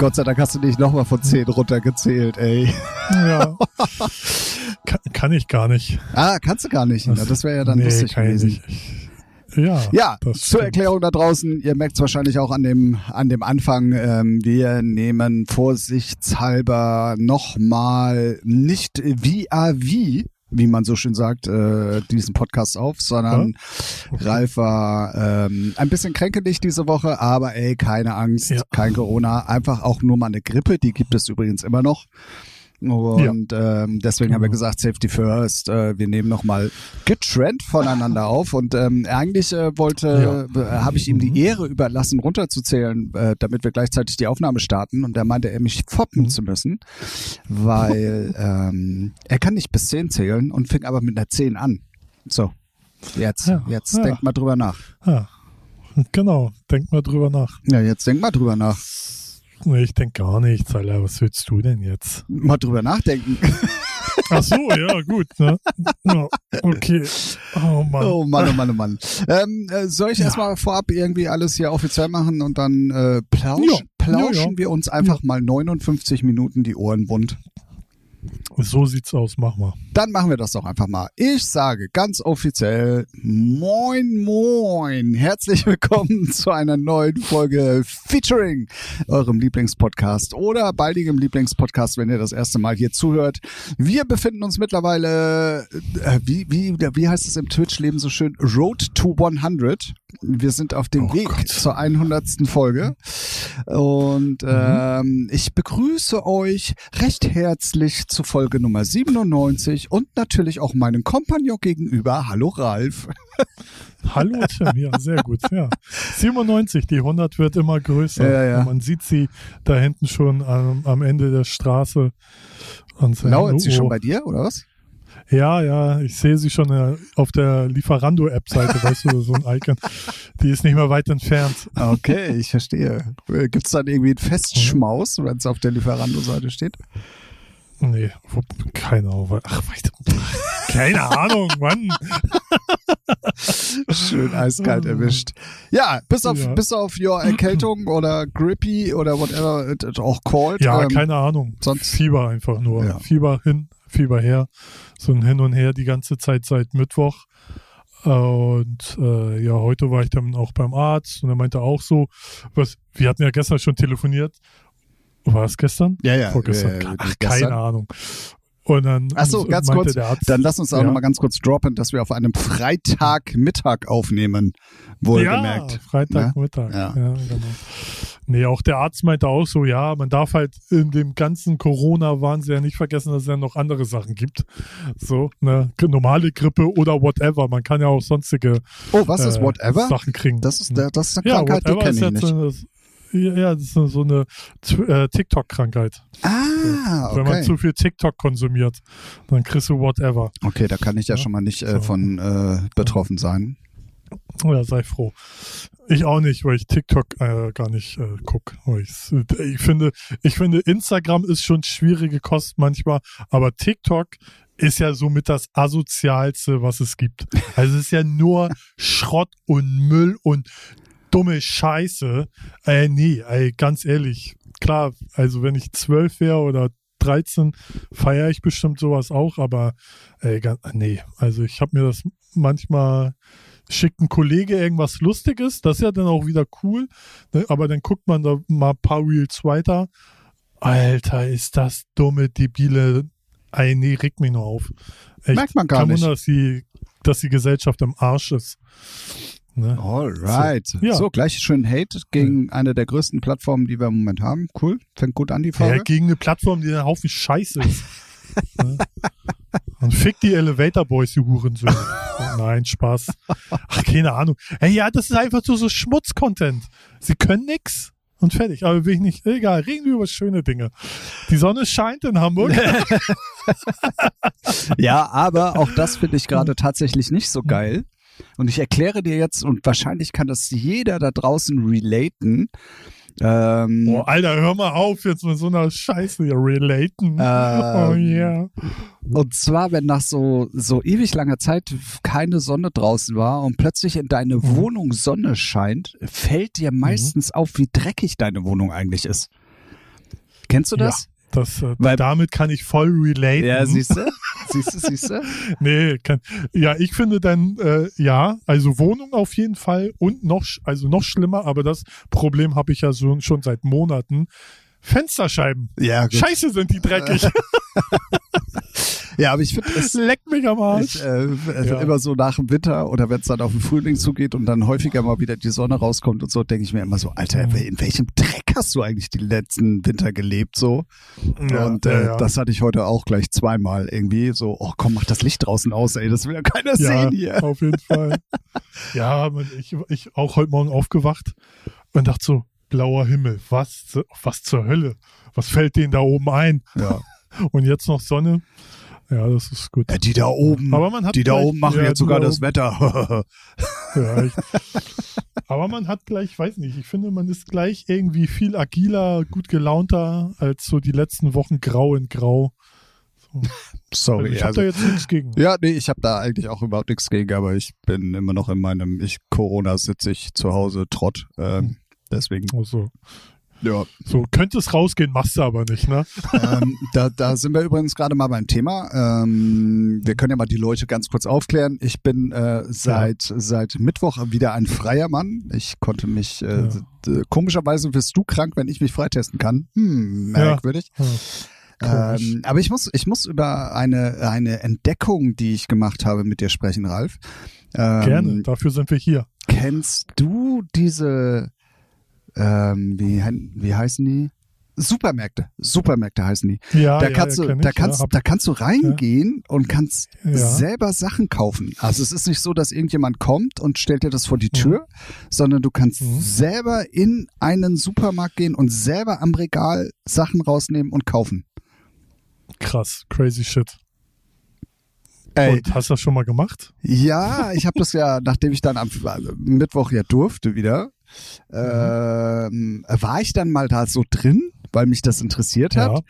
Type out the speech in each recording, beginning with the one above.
Gott sei Dank hast du nicht nochmal von 10 runtergezählt, ey. Ja. kann, kann ich gar nicht. Ah, kannst du gar nicht. Das, das wäre ja dann nee, lustig gewesen. Ja, Ja, zur stimmt. Erklärung da draußen, ihr merkt es wahrscheinlich auch an dem, an dem Anfang, ähm, wir nehmen vorsichtshalber nochmal nicht via wie, wie man so schön sagt, äh, diesen Podcast auf, sondern Ralf war ähm, ein bisschen kränkelig diese Woche, aber ey, keine Angst, Ja. kein Corona, einfach auch nur mal eine Grippe, die gibt es übrigens immer noch. Und ähm, deswegen haben wir Genau. gesagt, Safety First, äh, wir nehmen nochmal getrennt voneinander auf. Und ähm, eigentlich äh, wollte, äh, habe ich ihm Mhm. die Ehre überlassen, runterzuzählen, äh, damit wir gleichzeitig die Aufnahme starten. Und er meinte, er mich foppen Mhm. zu müssen, weil ähm, er kann nicht bis 10 zählen und fing aber mit einer 10 an. So, jetzt, Ja, jetzt ja. denk mal drüber nach. Ja. Genau, denk mal drüber nach. Ja, jetzt denk mal drüber nach. Ich denk gar nichts, Alter. Was willst du denn jetzt? Mal drüber nachdenken. Ach so, ja, gut. Ne? Ja, okay. Oh Mann. Oh Mann, oh Mann, oh Mann. Ähm, äh, soll ich Ja. erstmal vorab irgendwie alles hier offiziell machen und dann äh, plausch, Ja. plauschen wir uns einfach mal 59 Minuten die Ohren wund? So sieht's aus, mach mal. Dann machen wir das doch einfach mal. Ich sage ganz offiziell Moin Moin. Herzlich willkommen zu einer neuen Folge Featuring eurem Lieblingspodcast oder baldigem Lieblingspodcast, wenn ihr das erste Mal hier zuhört. Wir befinden uns mittlerweile, äh, wie, wie, wie heißt es im Twitch-Leben so schön, Road to 100. Wir sind auf dem Oh Weg Gott. zur 100. Folge. Und ähm, ich begrüße euch recht herzlich zu Folge Nummer 97 und natürlich auch meinen Kompagnon gegenüber. Hallo Ralf. Hallo Tim, ja, sehr gut. Ja. 97, die 100 wird immer größer. Ja, ja. Man sieht sie da hinten schon am, am Ende der Straße. Und so, Lauert sie schon bei dir, oder was? Ja, ja, ich sehe sie schon äh, auf der Lieferando-App-Seite, weißt du, so ein Icon. Die ist nicht mehr weit entfernt. Okay, ich verstehe. Gibt es dann irgendwie einen Festschmaus, wenn es auf der Lieferando-Seite steht? Nee, keine Ahnung. Ach, weißt du, keine Ahnung, Mann. Schön eiskalt erwischt. Ja, bis auf, Ja. bis auf your Erkältung oder Grippy oder whatever it, it auch called. Ja, ähm, keine Ahnung. sonst- Fieber einfach nur. Ja. Fieber hin, Fieber her. So ein Hin und Her die ganze Zeit seit Mittwoch. Und äh, ja, heute war ich dann auch beim Arzt und er meinte auch so, was, wir hatten ja gestern schon telefoniert. War es gestern? Ja, ja. Vorgestern. äh, Ach, gestern. keine Ahnung. Und dann Ach so, ganz kurz, Arzt, Dann lass uns auch Ja. noch mal ganz kurz droppen, dass wir auf einem Freitagmittag aufnehmen. Wohlgemerkt. Ja, Freitagmittag. Ja. Ja. genau. Nee, auch der Arzt meinte auch so, ja, man darf halt in dem ganzen Corona-Wahnsinn ja nicht vergessen, dass es ja noch andere Sachen gibt. So, ne, normale Grippe oder whatever. Man kann ja auch sonstige Oh, was ist äh, whatever? Sachen kriegen. Das ist, der, das ist eine ja, Krankheit, die kenne ich jetzt nicht. eine, ja, das ist so eine äh, TikTok-Krankheit. Ah, Wenn man okay. zu viel TikTok konsumiert, dann kriegst du whatever. Okay, da kann ich ja, Ja, schon mal nicht äh, so. von äh, betroffen sein. Oh Ja, sei froh. Ich auch nicht, weil ich TikTok äh, gar nicht äh, guck. Weil ich's- Ich finde, ich finde, Instagram ist schon schwierige Kost manchmal, aber TikTok ist ja somit das asozialste, was es gibt. Also es ist ja nur Schrott und Müll und dumme Scheiße. Äh, nee, ey, ganz ehrlich. Klar, also wenn ich zwölf wäre oder 13, feiere ich bestimmt sowas auch, aber ey, nee, also ich habe mir das manchmal schickt ein Kollege irgendwas Lustiges, das ist ja dann auch wieder cool, ne? aber dann guckt man da mal ein paar Reels weiter. Alter, ist das dumme, debile, ey, nee, regt mich nur auf. Echt, Merkt man gar kein nicht. Wunder, dass die, dass die Gesellschaft im Arsch ist. Ne? Alright. So, Ja. gleich schön Hate gegen eine der größten Plattformen, die wir im Moment haben. Cool. Fängt gut an, die Ja, Folge. gegen eine Plattform, die ein Haufen Scheiße ist. Und fick die Elevator Boys, die Hurensöhne. Nein, Spaß. Ach, keine Ahnung. Ey, ja, das ist einfach so, so Schmutz-Content. Sie können nix und fertig. Aber will ich nicht. Egal, reden wir über schöne Dinge. Die Sonne scheint in Hamburg. Ja, aber auch das finde ich gerade tatsächlich nicht so geil. Und ich erkläre dir jetzt, und wahrscheinlich kann das jeder da draußen relaten. Ähm, Oh, Alter, hör mal auf jetzt mit so einer Scheiße hier relaten. oh Ähm, ja. Und zwar, wenn nach so, so ewig langer Zeit keine Sonne draußen war und plötzlich in deine Mhm. Wohnung Sonne scheint, fällt dir meistens auf, wie dreckig deine Wohnung eigentlich ist. Kennst du das? Ja. Das, äh, Weil- damit kann ich voll relaten. Ja, siehst du? siehst du, siehst du? Nee, kann, ja, ich finde dann, äh, ja, also Wohnung auf jeden Fall und noch, also noch schlimmer, aber das Problem habe ich ja so, schon seit Monaten. Fensterscheiben. Ja, gut. Scheiße sind die dreckig. Ja, aber ich finde es Leck mich am Arsch. ich, äh, also Ja. immer so nach dem Winter oder wenn es dann auf den Frühling zugeht und dann häufiger mal wieder die Sonne rauskommt und so, denke ich mir immer so, Alter, Mhm. in welchem Dreck hast du eigentlich die letzten Winter gelebt so? Ja, und äh, ja, das hatte ich heute auch gleich zweimal irgendwie so, oh komm, mach das Licht draußen aus, ey, das will ja keiner sehen hier. auf jeden Fall. ja, ich, ich auch heute Morgen aufgewacht und dachte so, blauer Himmel, was, was zur Hölle? Was fällt denen da oben ein? Ja. Und jetzt noch Sonne. Ja, das ist gut. Ja, die da oben, Aber man hat die da oben machen ja, jetzt sogar da das Wetter. Ja, ich, aber man hat gleich, weiß nicht, ich finde, man ist gleich irgendwie viel agiler, gut gelaunter als so die letzten Wochen grau in grau. So. Also Sorry. ich habe Also, da jetzt nichts gegen. ja, nee, ich habe da eigentlich auch überhaupt nichts gegen, aber ich bin immer noch in meinem, ich Corona sitze ich zu Hause Trott. Ähm, deswegen, Also, ja. so könnte es rausgehen, machst du aber nicht, ne? ähm, da, da sind wir übrigens gerade mal beim Thema. Ähm, wir können ja mal die Leute ganz kurz aufklären. Ich bin äh, seit seit Mittwoch wieder ein freier Mann. Ich konnte mich äh, Ja. komischerweise wirst du krank, wenn ich mich freitesten kann. Hm, merkwürdig. Ja. Ähm, aber ich muss ich muss über eine eine Entdeckung, die ich gemacht habe, mit dir sprechen, Ralf. Ähm, Gerne, dafür sind wir hier. Kennst du diese, ähm, wie, wie heißen die? Supermärkte. Supermärkte heißen die. Ja, da ja, kannst ja, du, da ich, ja, kannst, hab- da kannst du reingehen und kannst Ja. selber Sachen kaufen. Also es ist nicht so, dass irgendjemand kommt und stellt dir das vor die Tür, sondern du kannst Mhm. selber in einen Supermarkt gehen und selber am Regal Sachen rausnehmen und kaufen. krass, crazy shit. Ey, Und hast du das schon mal gemacht? Ja, ich habe das ja, nachdem ich dann am also Mittwoch ja durfte wieder, ähm, war ich dann mal da so drin, weil mich das interessiert hat. Ja.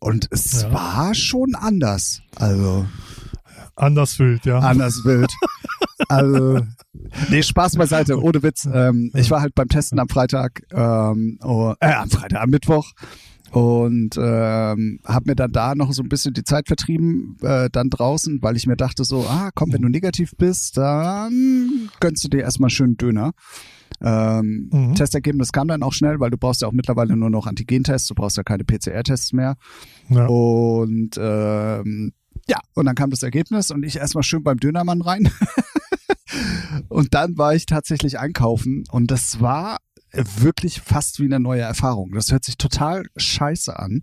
Und es Ja. war schon anders. Also Anders wild, ja. anders wild. also, nee, Spaß beiseite, ohne Witz. Ähm, ich war halt beim Testen am Freitag, ähm, oh, äh, am Freitag, am Mittwoch und ähm, habe mir dann da noch so ein bisschen die Zeit vertrieben, äh, dann draußen, weil ich mir dachte so, ah, komm, wenn du negativ bist, dann gönnst du dir erstmal schön Döner. Ähm, Mhm. Testergebnis kam dann auch schnell, weil du brauchst ja auch mittlerweile nur noch Antigentests, du brauchst ja keine PCR-Tests mehr. ja. Und ähm, ja, und dann kam das Ergebnis und ich erstmal schön beim Dönermann rein. und dann war ich tatsächlich einkaufen und das war wirklich fast wie eine neue Erfahrung. Das hört sich total scheiße an.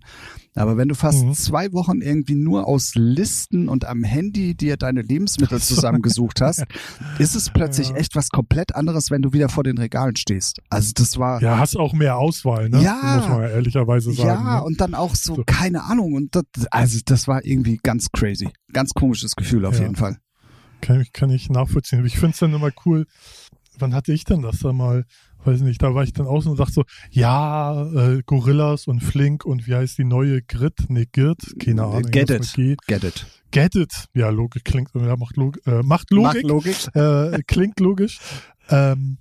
Aber wenn du fast Mhm. zwei Wochen irgendwie nur aus Listen und am Handy dir deine Lebensmittel zusammengesucht hast, ist es plötzlich Ja. echt was komplett anderes, wenn du wieder vor den Regalen stehst. Also das war, ja, hast auch mehr Auswahl, ne? Ja. Muss man ja ehrlicherweise sagen. ja, ne? und dann auch so, So. keine Ahnung. Und das, also das war irgendwie ganz crazy. Ganz komisches Gefühl auf Ja. jeden Fall. Kann, ich- kann ich nachvollziehen. Ich finde es dann immer cool. Wann hatte ich denn das da mal? Weiß nicht, da war ich dann außen und dachte so, ja, äh, Gorillas und Flink und wie heißt die neue Grit? Nee, Girt? Keine Ahnung. Get it. Get it. Get it. Ja, Logik klingt, ja, macht, Log äh, macht Logik. Macht Logik. äh, klingt logisch. Ähm,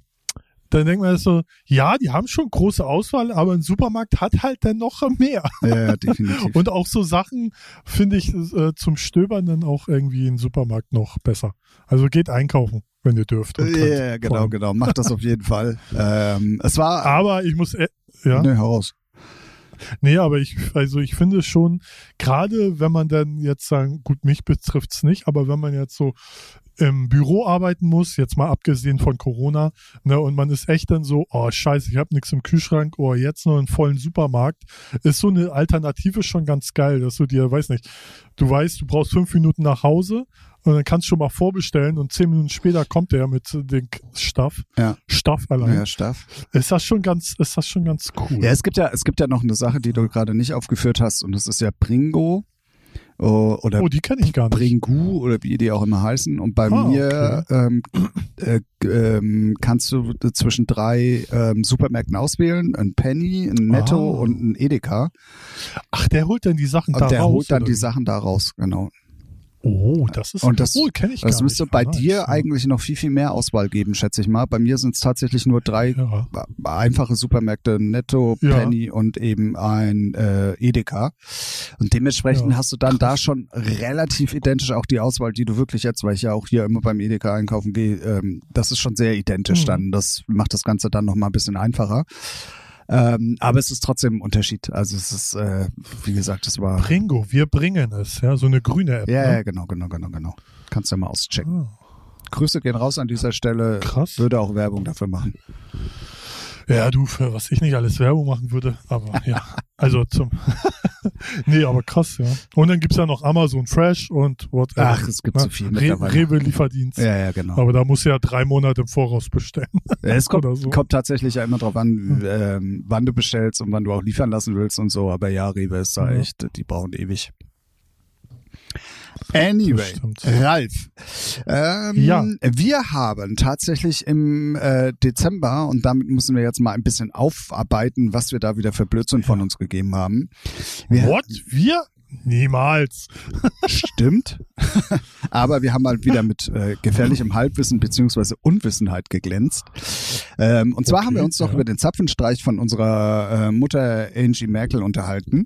dann denkt man so, ja, die haben schon große Auswahl, aber ein Supermarkt hat halt dann noch mehr. Ja, ja, definitiv. Und auch so Sachen finde ich äh, zum Stöbern dann auch irgendwie im Supermarkt noch besser. Also geht einkaufen, wenn ihr dürft. Ja, ja, genau, genau. Macht das auf jeden Fall. Ähm, es war. Aber ich muss, äh, ja, Ne, heraus. nee, aber ich, also ich finde schon, gerade wenn man dann jetzt sagen, gut, mich betrifft's nicht, aber wenn man jetzt so im Büro arbeiten muss, jetzt mal abgesehen von Corona, ne, und man ist echt dann so, oh scheiße, ich habe nichts im Kühlschrank, oh, jetzt noch einen vollen Supermarkt, ist so eine Alternative schon ganz geil, dass du dir, weiß nicht, du weißt, du brauchst fünf Minuten nach Hause und dann kannst du schon mal vorbestellen und zehn Minuten später kommt der mit dem Staff, Ja. Staff allein. Ja, Staff. Ist das schon ganz, ist das schon ganz cool. Ja, es gibt ja, es gibt ja noch eine Sache, die du gerade nicht aufgeführt hast, und das ist ja Bringo. Oh, oder oh, die kenne ich gar nicht. Bringu oder wie die auch immer heißen. Und bei Ah, mir ähm, äh, ähm, kannst du zwischen drei ähm, Supermärkten auswählen: ein Penny, ein Netto Ah. und ein Edeka. Ach, der holt dann die Sachen Und da der raus. holt dann die? Sachen da raus, genau. Oh, das ist Und das- oh, kenn ich Das gar müsste nicht. bei Ah, dir ja. eigentlich noch viel, viel mehr Auswahl geben, schätze ich mal. Bei mir sind es tatsächlich nur drei Ja. einfache Supermärkte, Netto, Ja. Penny und eben ein äh, Edeka. Und dementsprechend hast du dann da schon relativ identisch auch die Auswahl, die du wirklich jetzt, weil ich ja auch hier immer beim Edeka einkaufen gehe, ähm, das ist schon sehr identisch Mhm. dann. Das macht das Ganze dann noch mal ein bisschen einfacher. Ähm, aber es ist trotzdem ein Unterschied. Also es ist, äh, wie gesagt, es war. Bringo, wir bringen es, ja, so eine grüne App. Ja, ja, ne? genau, genau, genau, genau. Kannst du mal auschecken. Ah, Grüße gehen raus an dieser Stelle. krass. Würde auch Werbung dafür machen. Ja, du, für was ich nicht alles Werbung machen würde, aber ja. Also zum. nee, aber krass, ja. Und dann gibt's ja noch Amazon Fresh und whatever. Ach, es gibt ne? so viel Re. Rewe-Lieferdienst. Ja, ja, genau. Aber da muss ja drei Monate im Voraus bestellen. Es kommt, so. kommt tatsächlich ja immer drauf an, Hm. ähm, wann du bestellst und wann du auch liefern lassen willst und so. Aber ja, Rewe ist da Ja. echt, die brauchen ewig. Anyway. Ralf, ähm, Ja. wir haben tatsächlich im äh, Dezember, und damit müssen wir jetzt mal ein bisschen aufarbeiten, was wir da wieder für Blödsinn von uns gegeben haben. Wir, What? Wir? Niemals. Stimmt. Aber wir haben mal wieder mit äh, gefährlichem Halbwissen beziehungsweise Unwissenheit geglänzt. Ähm, und zwar Okay, haben wir uns doch ja. über den Zapfenstreich von unserer äh, Mutter Angie Merkel unterhalten.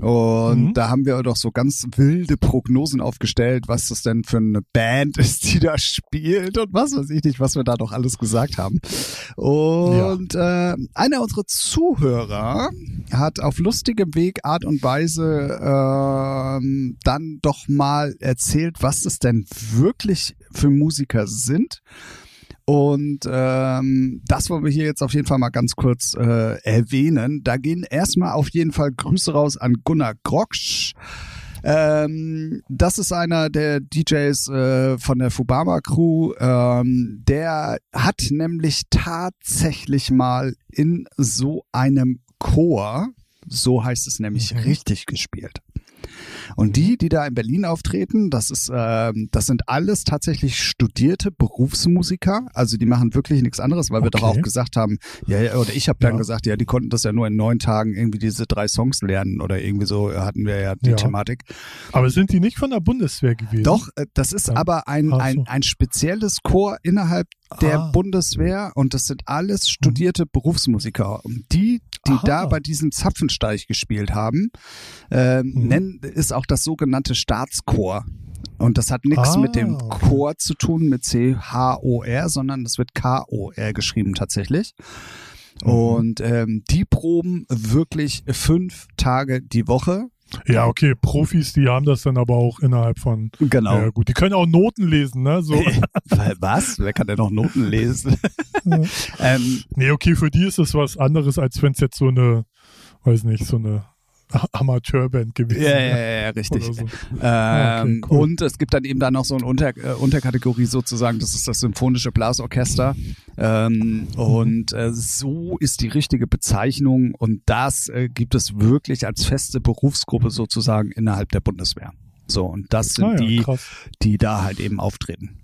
Und Mhm. da haben wir doch so ganz wilde Prognosen aufgestellt, was das denn für eine Band ist, die da spielt und was weiß ich nicht, was wir da doch alles gesagt haben. Und äh, einer unserer Zuhörer hat auf lustigem Weg, Art und Weise ähm, dann doch mal erzählt, was es denn wirklich für Musiker sind. Und ähm, das wollen wir hier jetzt auf jeden Fall mal ganz kurz äh, erwähnen. Da gehen erstmal auf jeden Fall Grüße raus an Gunnar Groksch. Ähm, das ist einer der DJs äh, von der Fubama Crew. Ähm, der hat nämlich tatsächlich mal in so einem Chor, so heißt es nämlich, Mhm. richtig gespielt. Und die, die da in Berlin auftreten, das ist, ähm, das sind alles tatsächlich studierte Berufsmusiker. Also die machen wirklich nichts anderes, weil wir doch Okay. auch gesagt haben, ja, ja oder ich habe dann Ja. gesagt, ja, die konnten das ja nur in neun Tagen irgendwie diese drei Songs lernen oder irgendwie so hatten wir ja die Ja. Thematik. Aber sind die nicht von der Bundeswehr gewesen? Doch, äh, das ist aber ein, ein, ein spezielles Chor innerhalb der Ah. Bundeswehr und das sind alles studierte Berufsmusiker. Und die, die Aha. da bei diesem Zapfensteich gespielt haben, ähm, Mhm. nennen, ist auch das sogenannte Staatschor. Und das hat nichts Ah, mit dem okay. Chor zu tun, mit C-H-O-R, sondern das wird K-O-R geschrieben tatsächlich. Mhm. Und ähm, die proben wirklich fünf Tage die Woche. Ja, okay, Profis, die haben das dann aber auch innerhalb von. Genau. Ja, gut, die können auch Noten lesen, ne? So. Was? Wer kann denn noch Noten lesen? Ja. ähm, nee, okay, für die ist es was anderes, als wenn es jetzt so eine, weiß nicht, so eine Amateurband gewesen ja, ja, ja, richtig. So. Ähm, Ah, okay, cool. Und es gibt dann eben dann noch so eine Unter äh, Unterkategorie sozusagen, das ist das symphonische Blasorchester. Ähm, und äh, so ist die richtige Bezeichnung und das äh, gibt es wirklich als feste Berufsgruppe sozusagen innerhalb der Bundeswehr. So, und das sind Ah, ja, die, krass. die da halt eben auftreten.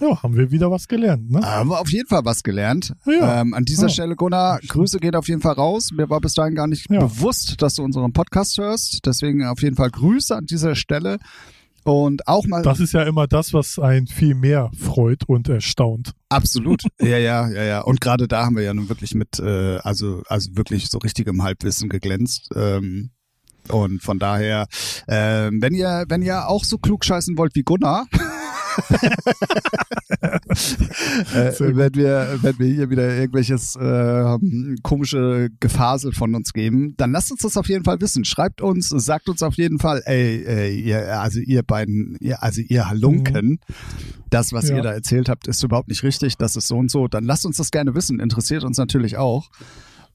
Ja, haben wir wieder was gelernt, ne? Haben wir auf jeden Fall was gelernt. Ja. Ähm, an dieser Ja. Stelle, Gunnar, Grüße gehen auf jeden Fall raus. Mir war bis dahin gar nicht Ja. bewusst, dass du unseren Podcast hörst. Deswegen auf jeden Fall Grüße an dieser Stelle. Und auch mal Das ist ja immer das, was einen viel mehr freut und erstaunt. absolut. ja, ja, ja, ja. Und gerade da haben wir ja nun wirklich mit, äh, also, also wirklich so richtigem Halbwissen geglänzt. Ähm, und von daher, ähm, wenn ihr, wenn ihr auch so klug scheißen wollt wie Gunnar, äh, wenn wir, wenn wir hier wieder irgendwelches äh, komische Gefasel von uns geben, dann lasst uns das auf jeden Fall wissen. Schreibt uns, sagt uns auf jeden Fall, ey, ey ihr, also ihr beiden, ihr, also ihr Halunken, das, was Ja. ihr da erzählt habt, ist überhaupt nicht richtig, das ist so und so. Dann lasst uns das gerne wissen, interessiert uns natürlich auch.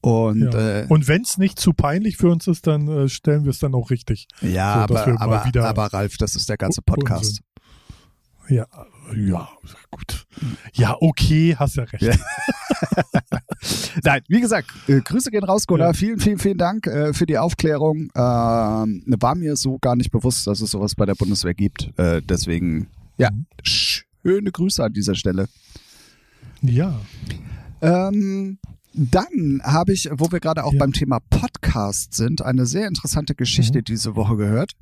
Und Ja. äh, Und wenn es nicht zu peinlich für uns ist, dann äh, stellen wir es dann auch richtig. ja, so, aber, aber, aber Ralf, das ist der ganze Unsinn. Ja, ja, gut. Ja, okay, hast ja recht. Ja. Nein, wie gesagt, äh, Grüße gehen raus, Gunnar. Ja. Vielen, vielen, vielen Dank äh, für die Aufklärung. Ähm, war mir so gar nicht bewusst, dass es sowas bei der Bundeswehr gibt. Äh, deswegen, ja, Mhm. schöne Grüße an dieser Stelle. Ja. Ähm, dann habe ich, wo wir gerade auch Ja. beim Thema Podcast sind, eine sehr interessante Geschichte Mhm. diese Woche gehört.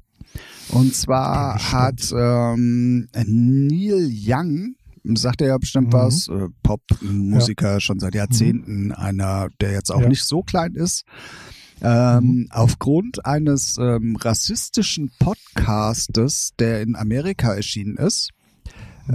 Und zwar Ja, hat ähm, Neil Young, sagt er ja bestimmt Mhm. was, äh, Popmusiker schon seit Jahrzehnten, einer, der jetzt auch Ja. nicht so klein ist. Ähm, Mhm. Aufgrund eines ähm, rassistischen Podcastes, der in Amerika erschienen ist,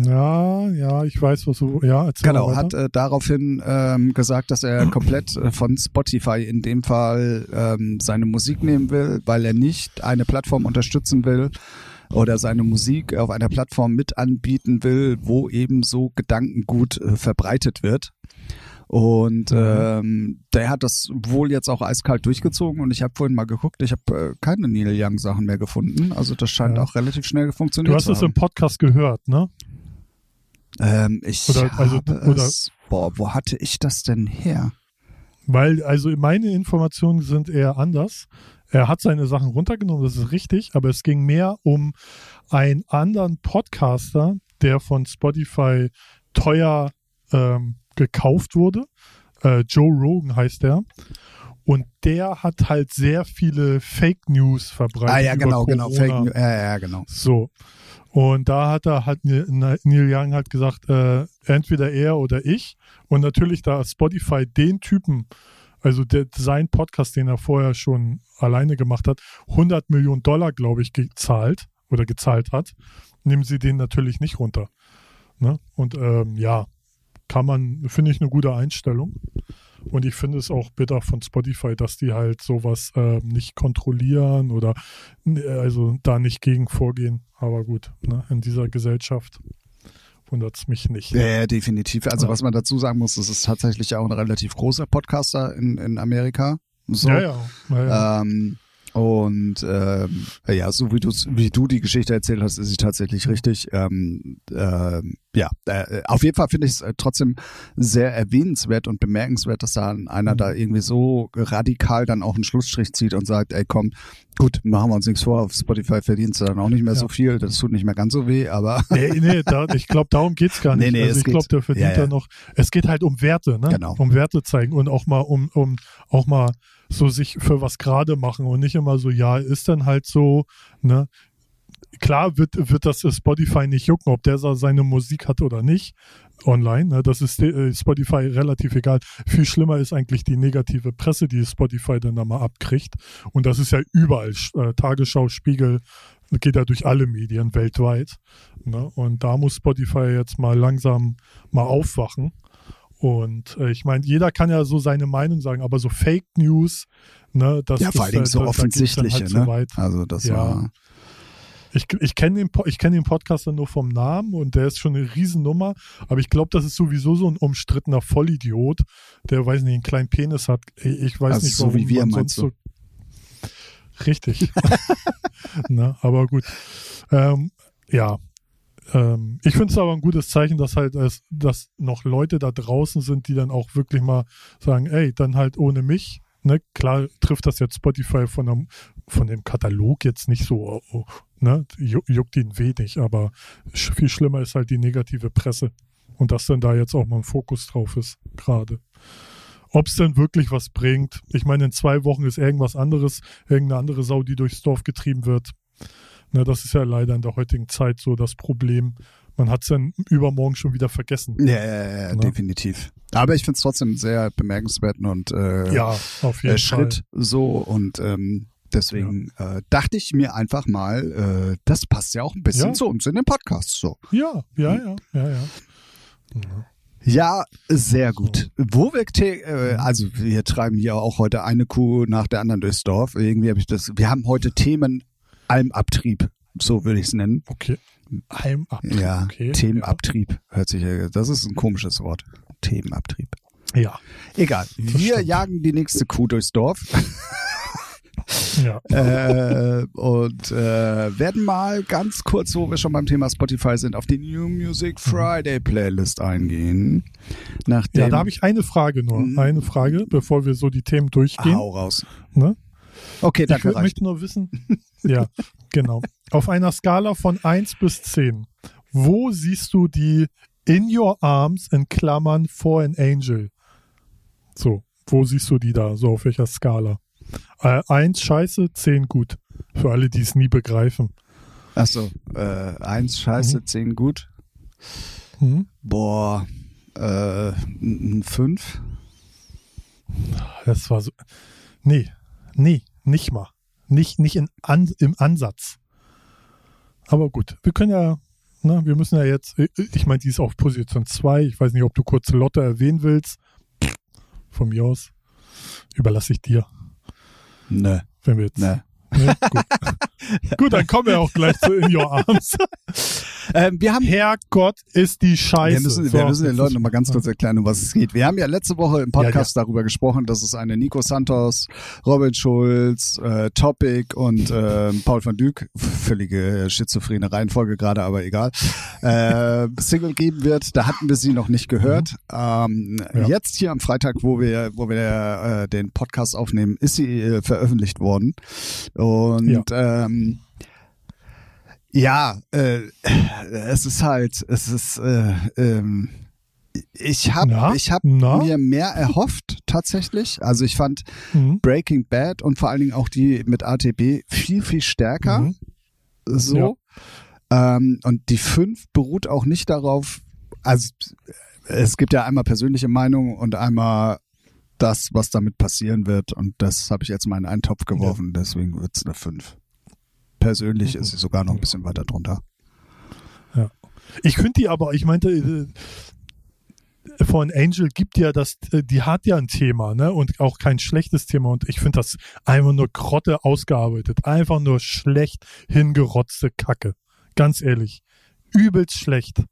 Ja, ja, ich weiß, was du. Ja, erzähl Genau, hat äh, daraufhin ähm, gesagt, dass er komplett äh, von Spotify in dem Fall ähm, seine Musik nehmen will, weil er nicht eine Plattform unterstützen will oder seine Musik auf einer Plattform mit anbieten will, wo eben so Gedankengut äh, verbreitet wird. Und Mhm. ähm, der hat das wohl jetzt auch eiskalt durchgezogen und ich habe vorhin mal geguckt, ich habe äh, keine Neil Young Sachen mehr gefunden. Also das scheint Ja. auch relativ schnell funktioniert du hast zu es haben. im Podcast gehört, ne? Ähm, ich Oder- also- habe oder- es, boah, wo hatte ich das denn her? Weil, also meine Informationen sind eher anders. Er hat seine Sachen runtergenommen, das ist richtig, aber es ging mehr um einen anderen Podcaster, der von Spotify teuer ähm, gekauft wurde. Äh, Joe Rogan heißt der. Und der hat halt sehr viele Fake News verbreitet. Ah ja, über genau, genau. Corona. Fake News. Ja, ja, genau. So. Und da hat er halt Neil Young halt gesagt, äh, entweder er oder ich. Und natürlich, da Spotify den Typen, also der, sein Podcast, den er vorher schon alleine gemacht hat, 100 Millionen Dollar, glaube ich, gezahlt oder gezahlt hat, nehmen sie den natürlich nicht runter. Ne? Und ähm, ja, kann man, finde ich eine gute Einstellung. Und ich finde es auch bitter von Spotify, dass die halt sowas äh, nicht kontrollieren oder äh, also da nicht gegen vorgehen. Aber gut, ne? in dieser Gesellschaft wundert es mich nicht. Ja, ja, definitiv. Also Ja. was man dazu sagen muss, das ist tatsächlich auch ein relativ großer Podcaster in, in Amerika. So. Ja, ja. ja, ja. Ähm, und ähm, ja, so wie du wie du die Geschichte erzählt hast, ist sie tatsächlich richtig. Ähm, ähm, ja, äh, auf jeden Fall finde ich es äh, trotzdem sehr erwähnenswert und bemerkenswert, dass da einer Mhm. da irgendwie so radikal dann auch einen Schlussstrich zieht und sagt, ey komm, gut, machen wir uns nichts vor, auf Spotify verdienst du dann auch nicht mehr Ja. so viel, das tut nicht mehr ganz so weh, aber Nee, nee, da, ich glaube, darum geht's gar nicht. Nee, nee, also es ich glaube, geht- der verdient ja, ja, ja. noch. Es geht halt um Werte, ne? Genau. Um Werte zeigen und auch mal um, um auch mal so sich für was gerade machen und nicht immer so, ja, ist dann halt so, ne? Klar wird, wird das Spotify nicht jucken, ob der seine Musik hat oder nicht online. Ne? Das ist äh, Spotify relativ egal. Viel schlimmer ist eigentlich die negative Presse, die Spotify dann da mal abkriegt. Und das ist ja überall. Äh, Tagesschau, Spiegel, geht ja durch alle Medien weltweit. Ne? Und da muss Spotify jetzt mal langsam mal aufwachen. Und äh, ich meine, jeder kann ja so seine Meinung sagen, aber so Fake News, ne, das ja, vor Dingen das, so da- offensichtliche, halt so ne? weit. Also das Ja. war Ich, ich kenne den, ich kenn den Podcaster nur vom Namen und der ist schon eine Riesennummer, aber ich glaube, das ist sowieso so ein umstrittener Vollidiot, der, weiß nicht, einen kleinen Penis hat. Ich weiß Also nicht, so warum wie wir, man sonst so. Richtig. Na, aber gut. Ähm, ja. Ähm, ich finde es aber ein gutes Zeichen, dass halt es, dass noch Leute da draußen sind, die dann auch wirklich mal sagen, ey, dann halt ohne mich. Ne, klar trifft das jetzt Spotify von, dem, von dem Katalog jetzt nicht so, oh, ne, ju- juckt ihn wenig, aber viel schlimmer ist halt die negative Presse. Und dass dann da jetzt auch mal ein Fokus drauf ist, gerade. Ob es denn wirklich was bringt. Ich meine, in zwei Wochen ist irgendwas anderes, irgendeine andere Sau, die durchs Dorf getrieben wird. Na, das ist ja leider in der heutigen Zeit so das Problem. Man hat es dann übermorgen schon wieder vergessen. ja, ja, ja, ja Ne? definitiv. Aber ich finde es trotzdem sehr bemerkenswert und äh, Ja, auf jeden äh, Schritt Fall. so und ähm, deswegen äh, dachte ich mir einfach mal, äh, das passt ja auch ein bisschen Ja. zu uns in den Podcast so. Ja, ja, ja, ja, ja. ja. Ja, sehr gut. Wo wir, äh, also wir treiben hier auch heute eine Kuh nach der anderen durchs Dorf. Irgendwie habe ich das, wir haben heute Themen Almabtrieb, so würde ich es nennen. Okay. Heimabtrieb. Ja, okay. Themenabtrieb hört sich, ja- das ist ein komisches Wort. Themenabtrieb. Ja. Egal, wir stimmt. jagen die nächste Kuh durchs Dorf. Ja. äh, und äh, werden mal ganz kurz, wo wir schon beim Thema Spotify sind, auf die New Music Friday Playlist eingehen. Nachdem, ja, da habe ich eine Frage nur. Mhm. Eine Frage, bevor wir so die Themen durchgehen. Hau raus. Ne? Okay, Ich danke. wür- reicht. möchte nur wissen, ja, genau. Auf einer Skala von 1 bis 10, wo siehst du die In Your Arms in Klammern for an Angel? So, wo siehst du die da? So auf welcher Skala? Äh, 1 scheiße, 10 gut. Für alle, die es nie begreifen. Achso, äh, eins scheiße, Mhm. zehn gut. Mhm. Boah, äh, ein fünf. Das war so. Nee, nee, nicht mal. Nicht, nicht in An, im Ansatz. Aber gut, wir können ja, ne, wir müssen ja jetzt, ich meine, die ist auf Position 2. Ich weiß nicht, ob du kurz Lotte erwähnen willst. Von mir aus. Überlasse ich dir, Ne, wenn wir jetzt. ne. Ne? Gut. gut, dann kommen wir auch gleich zu In Your Arms. Ähm, wir haben Herrgott ist die Scheiße. Wir müssen, wir müssen den Leuten ist- noch mal ganz kurz erklären, um was es geht. Wir haben ja letzte Woche im Podcast Ja, darüber gesprochen, dass es eine Nico Santos, Robin Schulz, äh, Topic und äh, Paul van Dyk, völlige schizophrene Reihenfolge gerade, aber egal, äh, Single geben wird. Da hatten wir sie noch nicht gehört. Ähm, Ja. Jetzt hier am Freitag, wo wir, wo wir äh, den Podcast aufnehmen, ist sie äh, veröffentlicht worden. Und ähm, ja, äh, es ist halt, es ist, äh, ähm, ich habe ich hab Na? mir mehr erhofft tatsächlich. Also ich fand Mhm. Breaking Bad und vor allen Dingen auch die mit ATB viel, viel stärker. Mhm. So. Ähm, und die fünf beruht auch nicht darauf, also es gibt ja einmal persönliche Meinung und einmal das, was damit passieren wird. Und das habe ich jetzt mal in einen Topf geworfen, deswegen wird's eine fünf. Persönlich Mhm. ist sie sogar noch ein bisschen weiter drunter. Ich finde die aber, ich meinte, äh, von Angel gibt ja das, äh, die hat ja ein Thema, ne? Und auch kein schlechtes Thema. Und ich finde das einfach nur Grotte ausgearbeitet. Einfach nur schlecht hingerotzte Kacke. Ganz ehrlich. Übelst schlecht.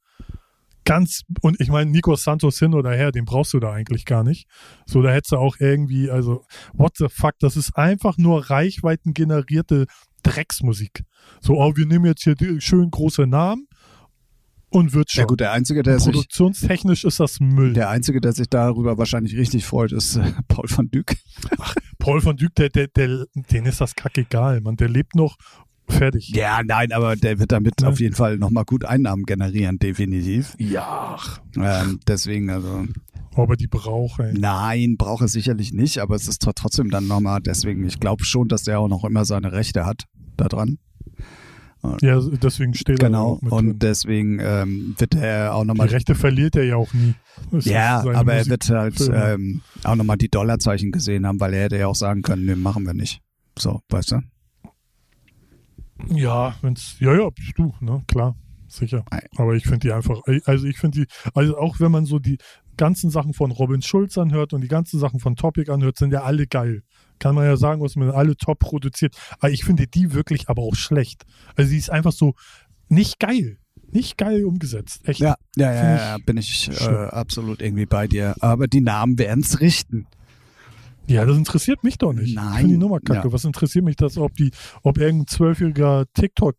Ganz, und ich meine, Nico Santos hin oder her, den brauchst du da eigentlich gar nicht. So, da hättest du auch irgendwie, also, what the fuck, das ist einfach nur reichweitengenerierte Drecksmusik. So, oh, wir nehmen jetzt hier die schön große Namen und wird schon. Ja gut, der Einzige, der sich, Produktionstechnisch ist das Müll. der Einzige, der sich darüber wahrscheinlich richtig freut, ist äh, Paul van Dyk. Paul von Dyk, der, der, der, den ist das kackegal, Mann. Der lebt noch fertig. Ja, nein, aber der wird damit Ne? auf jeden Fall nochmal gut Einnahmen generieren, definitiv. Ja. Ähm, deswegen, also, Ob er die braucht, ey. nein, braucht er sicherlich nicht, aber es ist tr- trotzdem dann nochmal, deswegen, ich glaube schon, dass der auch noch immer seine Rechte hat da dran. Ja, deswegen steht er Genau, auch mit und drin. deswegen ähm, wird er auch Die nochmal Rechte verliert er ja auch nie. Das Ja, aber er Musik wird halt ähm, auch nochmal die Dollarzeichen gesehen haben, weil er hätte ja auch sagen können, nee, machen wir nicht. So, weißt du? Ja, wenn's, ja, ja, du, ne, klar, sicher. Aber ich finde die einfach, also ich finde die, also auch wenn man so die ganzen Sachen von Robin Schulz anhört und die ganzen Sachen von Topic anhört, sind ja alle geil. Kann man ja sagen, was man alle top produziert. Aber ich finde die wirklich aber auch schlecht. Also sie ist einfach so nicht geil. Nicht geil umgesetzt. Echt. Ja, ja, ja, ja, bin ich äh, absolut irgendwie bei dir. Aber die Namen werden's richten. Ja, das interessiert mich doch nicht. Nein. Ich finde die Nummer kacke. Ja. Was interessiert mich das, ob die, ob irgendein zwölfjähriger TikTok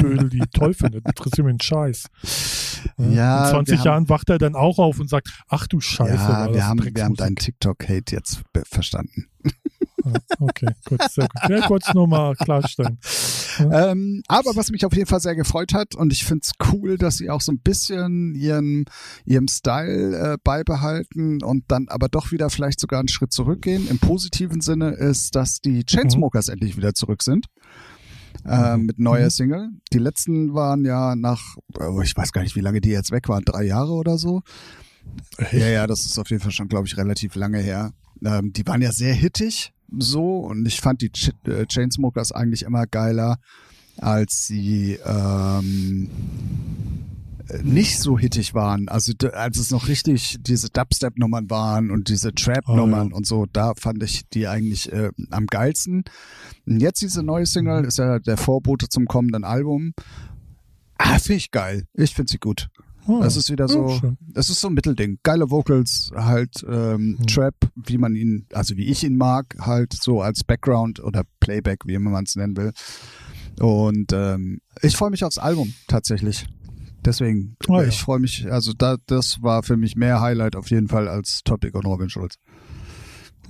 Dödel die toll findet? Interessiert mich ein Scheiß. Ja, In 20 wir haben- Jahren wacht er dann auch auf und sagt, ach du Scheiße. ja, wir haben, wir haben deinen TikTok-Hate jetzt verstanden. Ja, okay, gut, sehr gut. Ja, ich wollte es nur mal klarstellen. Ähm, aber was mich auf jeden Fall sehr gefreut hat und ich find's cool, dass sie auch so ein bisschen ihren, ihrem Style äh, beibehalten und dann aber doch wieder vielleicht sogar einen Schritt zurückgehen. Im positiven Sinne ist, dass die Chainsmokers endlich wieder zurück sind. Äh, mit neuer Mhm. Single. Die letzten waren ja nach, oh, ich weiß gar nicht, wie lange die jetzt weg waren, drei Jahre oder so. Ja, ja, das ist auf jeden Fall schon, glaube ich, relativ lange her. Ähm, die waren ja sehr hittig, so, und ich fand die Ch äh, Chainsmokers eigentlich immer geiler, als sie ähm, äh, nicht so hittig waren. Also als es noch richtig diese Dubstep-Nummern waren und diese Trap-Nummern Ah, ja. und so, da fand ich die eigentlich äh, am geilsten. Und jetzt diese neue Single ist ja der Vorbote zum kommenden Album. Ah, finde ich geil. Ich finde sie gut. Oh, Das ist wieder so, ja, schön. es ist so ein Mittelding. Geile Vocals, halt ähm, Hm. Trap, wie man ihn, also wie ich ihn mag, halt so als Background oder Playback, wie immer man es nennen will. Und ähm, ich freue mich aufs Album tatsächlich. Deswegen, Oh ja. ich freue mich, also da, das war für mich mehr Highlight auf jeden Fall als Topic und Robin Schulz.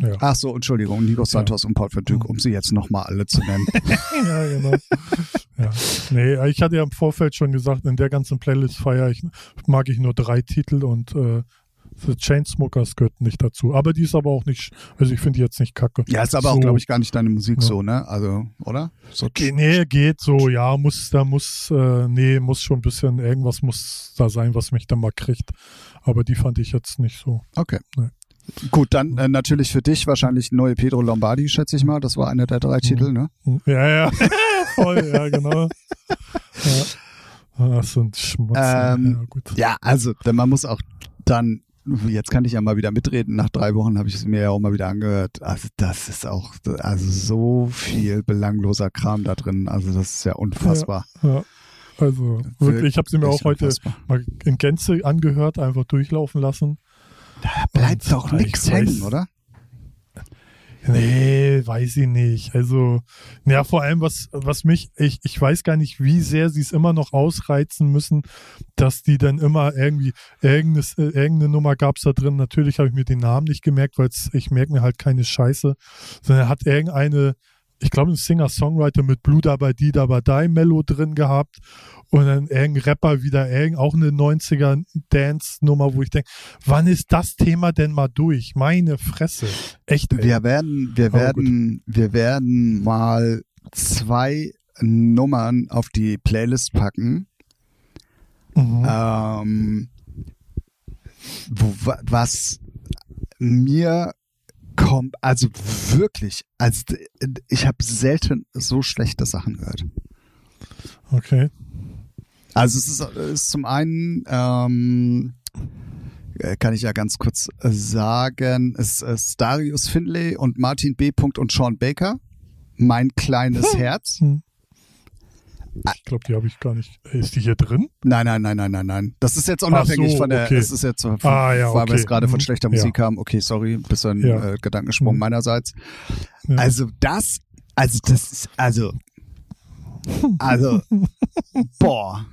Ja. Ach so, Entschuldigung, Nico Santos und Paul Hm. um sie jetzt nochmal alle zu nennen. ja, genau. ja. Nee, ich hatte ja im Vorfeld schon gesagt, in der ganzen Playlist feiere ich, mag ich nur drei Titel und äh, The Chainsmokers gehört nicht dazu. Aber die ist aber auch nicht, also ich finde die jetzt nicht kacke. Ja, ist aber so, auch, glaube ich, gar nicht deine Musik Ja. so, ne? Also, oder? So, Ge- Nee, geht so, ja, muss, da muss, äh, nee, muss schon ein bisschen, irgendwas muss da sein, was mich dann mal kriegt. Aber die fand ich jetzt nicht so. okay. Nee. Gut, dann äh, natürlich für dich wahrscheinlich neue Pedro Lombardi, schätze ich mal. Das war einer der drei Titel, ne? Ja, ja, voll, ja, genau. Ja. Ah, Das sind Schmutz. Ähm, ja. Ja, also denn man muss auch dann, jetzt kann ich ja mal wieder mitreden, nach drei Wochen habe ich es mir ja auch mal wieder angehört. Also das ist auch, also so viel belangloser Kram da drin. Also das ist ja unfassbar. Ja. Also wirklich, ich habe sie mir auch heute unfassbar. mal in Gänze angehört, einfach durchlaufen lassen. Da bleibt Und, doch nichts hängen, oder? Nee, weiß ich nicht. Also, ja, vor allem, was, was mich, ich, ich weiß gar nicht, wie sehr sie es immer noch ausreizen müssen, dass die dann immer irgendwie, irgendeine, äh, irgendeine Nummer gab's da drin. Natürlich habe ich mir den Namen nicht gemerkt, weil ich merke mir halt keine Scheiße, sondern er hat irgendeine, ich glaube, ein Singer-Songwriter mit Blue Dabei Die Dabei Die Mello drin gehabt und dann irgendein Rapper wieder, irgend, auch eine 90er Dance-Nummer, wo ich denke, wann ist das Thema denn mal durch? Meine Fresse. Echt, ey. Wir werden, wir werden, wir werden mal zwei Nummern auf die Playlist packen. Mhm. ähm, wo, wa- was mir kommt, also wirklich, also ich habe selten so schlechte Sachen gehört. Okay. Also es ist, ist zum einen, ähm, äh, kann ich ja ganz kurz äh, sagen, es ist Darius Finlay und Martin B. und Sean Baker. Mein kleines Herz. Ich glaube, die habe ich gar nicht. Ist die hier drin? Nein, nein, nein, nein, nein, nein. Das ist jetzt unabhängig so, von der, okay. es ist jetzt, von, Ah, ja, weil wir es okay. gerade von Mhm. schlechter Ja. Musik haben. Okay, sorry, bisschen Ja. äh, Gedankensprung Mhm. meinerseits. Ja. Also das, also das ist, also, also, boah.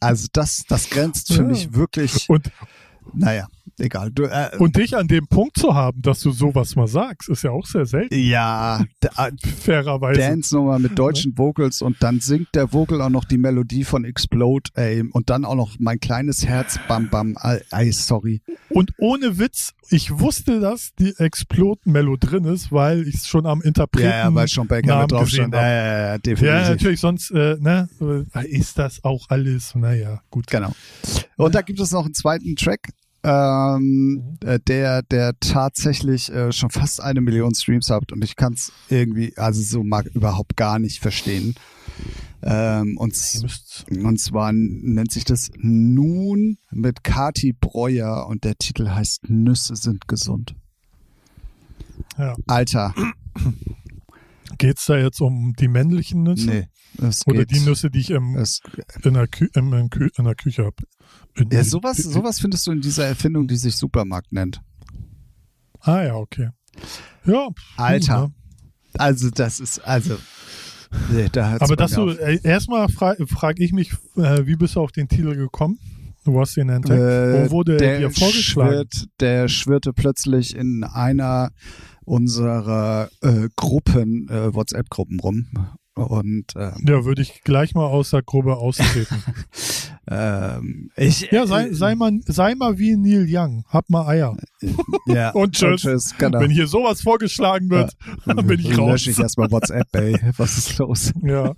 Also das, das grenzt für Ja. mich wirklich, Und, naja, egal. Du, äh, und dich an dem Punkt zu haben, dass du sowas mal sagst, ist ja auch sehr selten, ja, d- äh, fairerweise. Dance-Nummer mit deutschen Vocals und dann singt der Vocal auch noch die Melodie von Explode, ey, und dann auch noch mein kleines Herz, bam, bam, ey, sorry. Und ohne Witz, ich wusste, dass die Explode-Mello drin ist, weil ich es schon am Interpreten. Ja, ja, weil Namen mit drauf stand. Ja, ja, ja, definitiv. Ja, natürlich, sonst, äh, ne, ist das auch alles, naja, gut. Genau. Und da gibt es noch einen zweiten Track, ähm, äh, der, der tatsächlich äh, schon fast eine Million Streams hat und ich kann es irgendwie, also so mag überhaupt gar nicht verstehen. Ähm, und, zwar nennt sich das Nun mit Kati Breuer und der Titel heißt Nüsse sind gesund. ja. Alter, Geht's da jetzt um die männlichen Nüsse? nee. Es Oder geht, die Nüsse, die ich im, es, in, der Kü Kü in der Küche habe? Ja, sowas, sowas findest du in dieser Erfindung, die sich Supermarkt nennt. Ah ja, okay. Ja. Alter. Also das ist, also, nee, da Aber dass du, äh, erstmal frage frag ich mich, äh, wie bist du auf den Titel gekommen? Du hast ihn entdeckt. Äh, Wo wurde der er dir vorgeschlagen? Schwirrt, der schwirrte plötzlich in einer unserer äh, Gruppen, äh, WhatsApp-Gruppen rum. Und ähm, Ja, würde ich gleich mal aus der Gruppe austreten. ähm, ich, ja, sei, sei, mal, sei mal wie Neil Young. Hab mal Eier. ja, Und tschüss. genau. Wenn hier sowas vorgeschlagen wird, dann bin ich raus. Lösche ich erstmal WhatsApp, ey. Was ist los? Ja,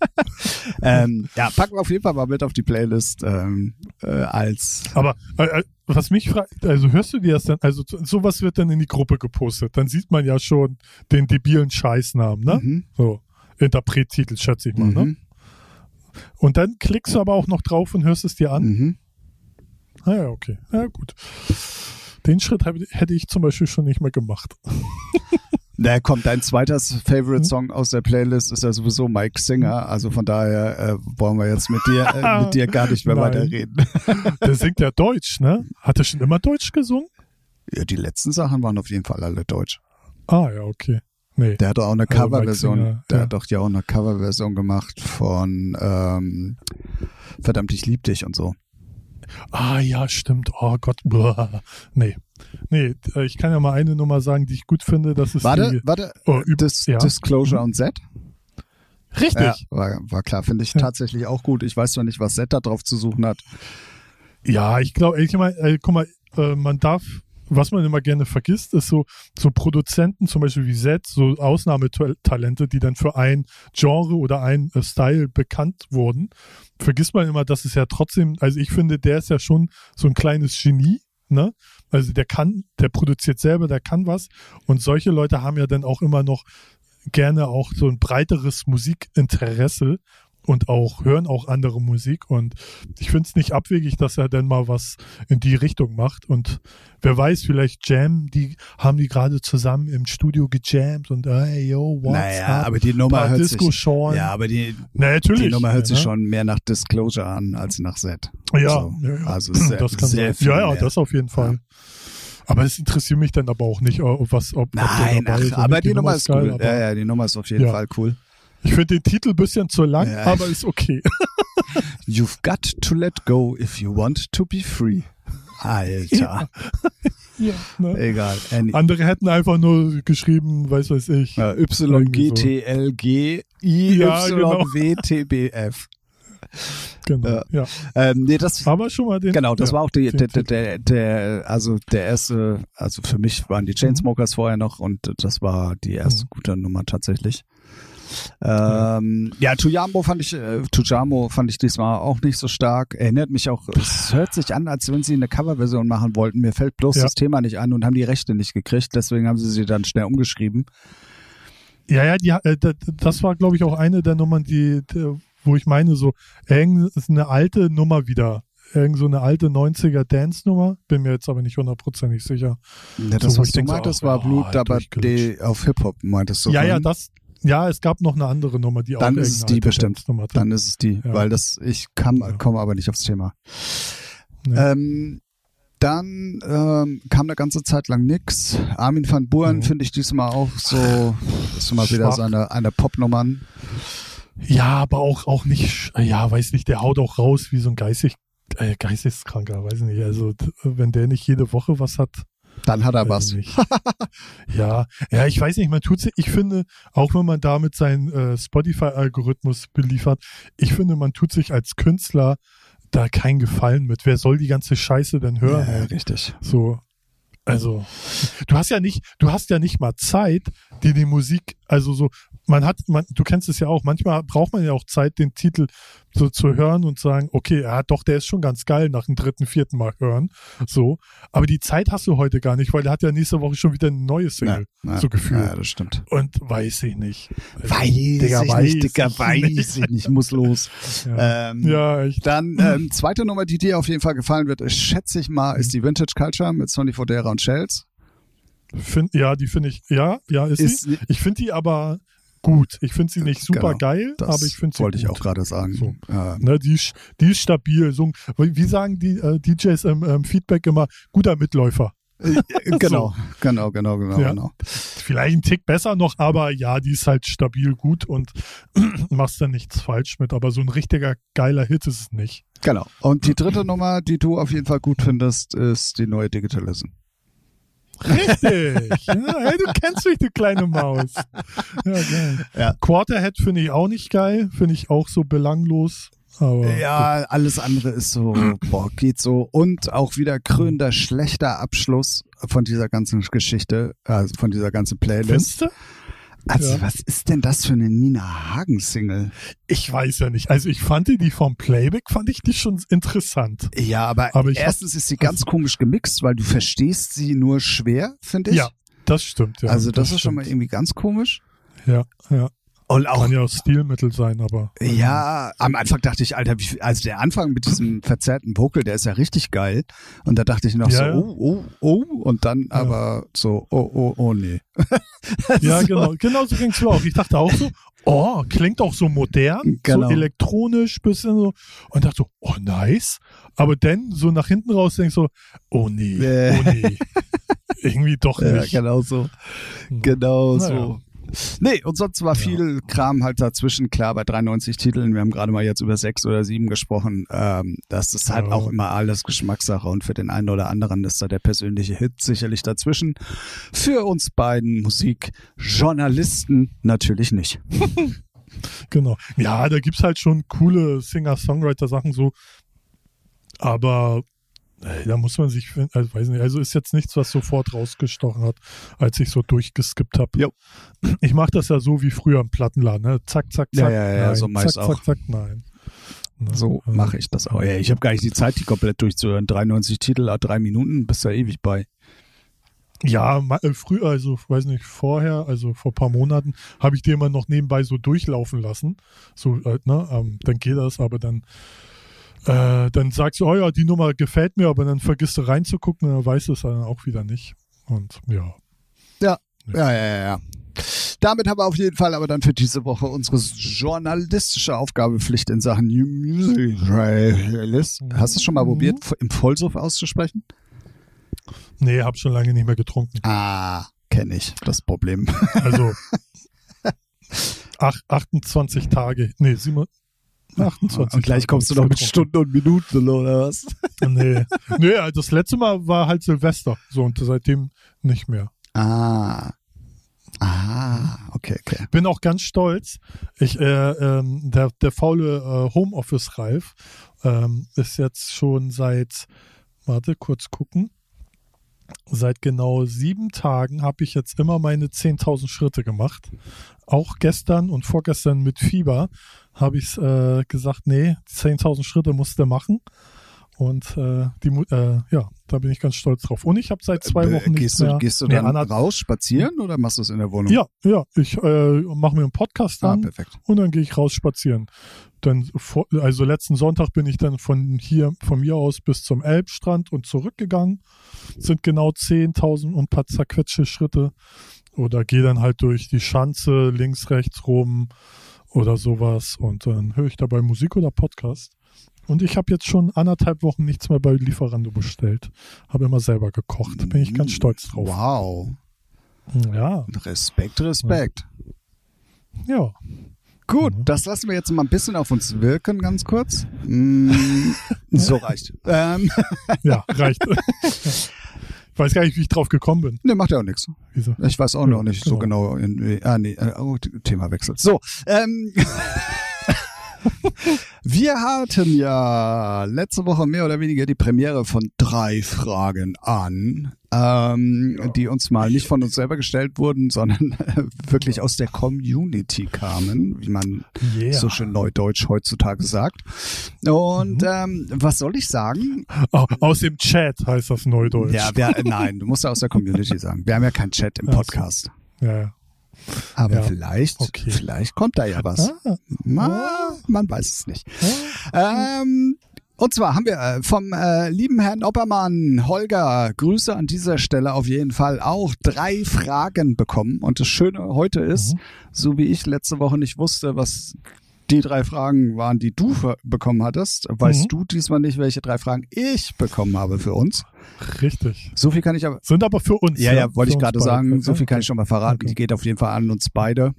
ähm, ja, packen wir auf jeden Fall mal mit auf die Playlist ähm, äh, als aber äh, äh, was mich fragt, also hörst du dir das dann, also so- sowas wird dann in die Gruppe gepostet, dann sieht man ja schon den debilen Scheißnamen, ne? Mhm. So, Interprettitel, schätze ich mal, ne? Mhm. Und dann klickst du aber auch noch drauf und hörst es dir an. Mhm. Ah ja, okay. Ja, gut. Den Schritt hab, hätte ich zum Beispiel schon nicht mehr gemacht. Na komm, dein zweiter Hm? Favorite Song aus der Playlist ist ja sowieso Mike Singer. Also von daher äh, wollen wir jetzt mit dir, äh, mit dir gar nicht mehr weiterreden. Der singt ja Deutsch, ne? Hat er schon immer Deutsch gesungen? Ja, die letzten Sachen waren auf jeden Fall alle deutsch. Ah ja, okay. Nee. Der hat doch auch eine Also Coverversion. Singer, Der ja. hat doch ja auch eine Coverversion gemacht von ähm, Verdammt, ich lieb dich und so. Ah ja, stimmt. Oh Gott. Boah. Nee. Nee, äh, ich kann ja mal eine Nummer sagen, die ich gut finde. Das ist Warte, die. warte. Oh, Dis ja. Disclosure und Z? Richtig. Ja, war, war klar, finde ich tatsächlich auch gut. Ich weiß zwar nicht, was Z da drauf zu suchen hat. Ja, ich glaube, ich meine, äh, guck mal, äh, man darf was man immer gerne vergisst, ist so, so Produzenten zum Beispiel wie Zed, so Ausnahmetalente, die dann für ein Genre oder ein äh, Style bekannt wurden. Vergisst man immer, dass es ja trotzdem, also ich finde, der ist ja schon so ein kleines Genie, ne? Also der kann, der produziert selber, der kann was. Und solche Leute haben ja dann auch immer noch gerne auch so ein breiteres Musikinteresse und auch hören auch andere Musik und ich finde es nicht abwegig, dass er dann mal was in die Richtung macht und wer weiß, vielleicht Jam, die haben die gerade zusammen im Studio gejammt und hey yo, what's Naja, up? aber die Nummer hört Disco sich, Sean. ja, aber die, Na, natürlich. die Nummer hört sich ne? schon mehr nach Disclosure an als nach Z. Ja, So. ja, ja. Also sehr, das kann sehr sein. Ja, ja, das auf jeden Fall. Aber es interessiert mich dann aber auch nicht, ob was, ob, ob der Nein, dabei ach, ist aber nicht. die, Nummer ist geil, cool. Ja, ja, die Nummer ist auf jeden Ja. Fall cool. Ich finde den Titel ein bisschen zu lang, Ja. aber ist okay. You've got to let go if you want to be free. Alter. ja, ne? Egal. Any- Andere hätten einfach nur geschrieben, weiß weiß ich. Ja, YGTLG Ja, genau. IYWTBF. Genau. Ja. Ja. Ähm, nee, das, Aber schon mal den. genau, das ja, war auch die, der, der, der, also der erste, also für mich waren die Chainsmokers vorher noch und das war die erste Mhm. gute Nummer tatsächlich. Ähm, ja, Tujamo fand ich, äh, Tujamo fand ich diesmal auch nicht so stark. Erinnert mich auch, es hört sich an, als wenn sie eine Coverversion machen wollten. Mir fällt bloß Ja. das Thema nicht an und haben die Rechte nicht gekriegt. Deswegen haben sie sie dann schnell umgeschrieben. Ja, ja, die, äh, das war, glaube ich, auch eine der Nummern, die, die, wo ich meine, so, irgend ist eine alte Nummer wieder. Irgend so eine alte 90er Dance-Nummer. Bin mir jetzt aber nicht hundertprozentig sicher. Ja, das, So, was du denk so, meintest, oh, war Blut, oh, aber die, auf Hip-Hop meintest du. ja, ja, das, ja, es gab noch eine andere Nummer, die Dann auch ist es die bestimmt. Dann ist es die, Ja. weil das, ich kam, Ja. komme aber nicht aufs Thema. Nee. Ähm, dann ähm, kam eine ganze Zeit lang nix. Armin van Buuren Mhm. finde ich diesmal auch so, ist mal wieder Schwach. so eine, eine Popnummern. Ja, aber auch, auch nicht, ja, weiß nicht, der haut auch raus wie so ein geistig, äh, geisteskranker, weiß nicht. Also, wenn der nicht jede Woche was hat, Dann hat er was. ja, ja, ich weiß nicht, man tut sich, ich finde, auch wenn man damit seinen äh, Spotify-Algorithmus beliefert, ich finde, man tut sich als Künstler da keinen Gefallen mit. Wer soll die ganze Scheiße denn hören? Ja, richtig. So. Also, du hast ja nicht, du hast ja nicht mal Zeit, dir die Musik, also so, man hat, man, du kennst es ja auch, manchmal braucht man ja auch Zeit, den Titel so zu hören und sagen, okay, ja, doch, der ist schon ganz geil nach dem dritten, vierten Mal hören. So. Aber die Zeit hast du heute gar nicht, weil der hat ja nächste Woche schon wieder eine neue Single. Ja, so gefühlt. Ja, das stimmt. Und weiß ich nicht. Weiß Digga, ich weiß nicht, Dicker, ich weiß nicht. ich nicht, muss los. Ja, Ähm, ja ich, Dann ähm, zweite Nummer, die dir auf jeden Fall gefallen wird, ist, schätze ich mal, ist die Vintage Culture mit Sonny Fodera und Shells. find, ja, die finde ich, ja, ja, ist, Ist- sie. Ich finde die aber gut. Ich finde sie nicht super Genau, geil, aber ich finde sie wollte ich gut. auch gerade sagen. So. Ähm, Ne, die, ist- die ist stabil. So, wie sagen die äh, DJs im ähm, Feedback immer? Guter Mitläufer. äh, genau, genau, genau, genau, Ja. genau. Vielleicht ein Tick besser noch, aber ja, die ist halt stabil gut und machst da nichts falsch mit. Aber so ein richtiger geiler Hit ist es nicht. Genau. Und die dritte Nummer, die du auf jeden Fall gut findest, ist die neue Digitalism. Richtig. ja, hey, du kennst mich, du kleine Maus. Ja, geil. Ja. Quarterhead finde ich auch nicht geil. Finde ich auch so belanglos. Aber Ja, alles andere ist so, boah, geht so. Und auch wieder krönender schlechter Abschluss von dieser ganzen Geschichte, also von dieser ganzen Playlist. Findest du? Also, Ja. was ist denn das für eine Nina Hagen-Single? Ich weiß ja nicht. Also ich fand die, vom Playback, fand ich die schon interessant. Ja, aber, Aber ich hab- erstens ist sie ganz komisch gemixt, weil du verstehst sie nur schwer, finde ich. Ja, das stimmt. Ja, also das, ist schon mal stimmt. irgendwie ganz komisch. Ja, ja. Und auch Kann ja auch Stilmittel sein, aber. Ja, am Anfang dachte ich, Alter, also der Anfang mit diesem verzerrten Vocal, der ist ja richtig geil. Und da dachte ich noch Ja, ja. so, oh, oh, oh, und dann aber so, oh, oh, oh, nee. Ja, So. genau. Genau so ging's mir auch. Ich dachte auch so, oh, klingt auch so modern, Genau. so elektronisch, bisschen so. Und dachte so, oh, nice. Aber dann so nach hinten raus denkst so, oh nee, Äh. oh nee. Irgendwie doch Ja, nicht. genau so. Genau Naja. so. Nee, und sonst war viel Kram halt dazwischen. Klar, bei 93 Titeln, wir haben gerade mal jetzt über sechs oder sieben gesprochen. Ähm, das ist halt Ja. auch immer alles Geschmackssache und für den einen oder anderen ist da der persönliche Hit sicherlich dazwischen. Für uns beiden Musikjournalisten natürlich nicht. Genau. Ja, da gibt's halt schon coole Singer-Songwriter-Sachen so. Aber Da muss man sich, also weiß nicht, also ist jetzt nichts, was sofort rausgestochen hat, als ich so durchgeskippt habe. Jo. Ich mache das ja so wie früher im Plattenladen, ne? Zack, zack, Ja, zack. ja, ja, nein. so ich's zack, auch. zack, zack, nein. Ne? So Also, mache ich das auch. Ja, ich habe gar nicht die Zeit, die komplett durchzuhören. 93 Titel, ah, drei Minuten, bist da ewig bei. Ja, äh, früher, also weiß nicht, vorher, also vor ein paar Monaten, habe ich die immer noch nebenbei so durchlaufen lassen. So, äh, ne, ähm, dann geht das, aber dann, äh, dann sagst du, oh ja, die Nummer gefällt mir, aber dann vergisst du reinzugucken und dann weißt du es dann auch wieder nicht. Und ja. Ja, ja, ja, ja. Damit haben wir auf jeden Fall aber dann für diese Woche unsere journalistische Aufgabepflicht in Sachen New Music Playlist. Hast du es schon mal probiert, im Vollsuff auszusprechen? Nee, hab schon lange nicht mehr getrunken. Ah, kenne ich das Problem. Also ach, 28 Tage. Nee, 7, 28 Und gleich kommst du noch mit. Stunden und Minuten oder was? Nee. nee, also das letzte Mal war halt Silvester. So, und seitdem nicht mehr. Ah. Ah, okay, okay. bin auch ganz stolz. Ich, äh, ähm, der, der faule äh, Homeoffice-Ralf ähm, ist jetzt schon seit, warte, kurz gucken. Seit genau sieben Tagen habe ich jetzt immer meine 10.000 Schritte gemacht. Auch gestern und vorgestern mit Fieber habe ich äh, gesagt, nee, 10.000 Schritte musst du machen. Und äh, die, äh, ja, da bin ich ganz stolz drauf. Und ich habe seit zwei Äh, Wochen gehst nicht mehr, du, gehst du dann anderth- raus spazieren oder machst du es in der Wohnung? Ja, ja, ich äh, mache mir einen Podcast Ah, an perfekt. und dann gehe ich raus spazieren. Dann vor, also letzten Sonntag bin ich dann von hier, von mir aus bis zum Elbstrand und zurückgegangen. Sind genau 10.000 und ein paar zerquetschte Schritte. Oder gehe dann halt durch die Schanze links, rechts rum oder sowas. Und dann höre ich dabei Musik oder Podcast. Und ich habe jetzt schon anderthalb Wochen nichts mehr bei Lieferando bestellt. Habe immer selber gekocht. Bin ich ganz stolz drauf. Wow. Ja, Respekt, Respekt. ja. Gut, Mhm. das lassen wir jetzt mal ein bisschen auf uns wirken, ganz kurz. Mm, so reicht. Ähm, Ja, reicht. ich weiß gar nicht, wie ich drauf gekommen bin. ne, macht ja auch nichts. Wieso? Ich weiß auch Ja, noch nicht so genau. In, ah, nee, äh, oh, Thema wechselt. So, ähm, wir hatten ja letzte Woche mehr oder weniger die Premiere von drei Fragen an, ähm, die uns mal nicht von uns selber gestellt wurden, sondern wirklich aus der Community kamen, wie man Yeah. so schön neudeutsch heutzutage sagt. Und Mhm. ähm, was soll ich sagen? Au- aus dem Chat heißt das Neudeutsch. Ja, wir, nein, du musst ja aus der Community sagen. Wir haben ja keinen Chat im. Podcast. ja. ja. Aber Ja, vielleicht, okay. vielleicht kommt da ja was. Ah, Ma, man weiß es nicht. ah. Ähm, und zwar haben wir äh, vom äh, lieben Herrn Oppermann, Holger, Grüße an dieser Stelle auf jeden Fall auch drei Fragen bekommen. Und das Schöne heute ist, Mhm. so wie ich letzte Woche nicht wusste, was die drei Fragen waren, die du bekommen hattest, weißt Mhm. du diesmal nicht, welche drei Fragen ich bekommen habe für uns. Richtig. So viel kann ich aber Sind aber für uns. ja, ja, wollte für ich gerade sagen. So viel kann ich schon mal verraten. Okay. Die geht auf jeden Fall an uns beide.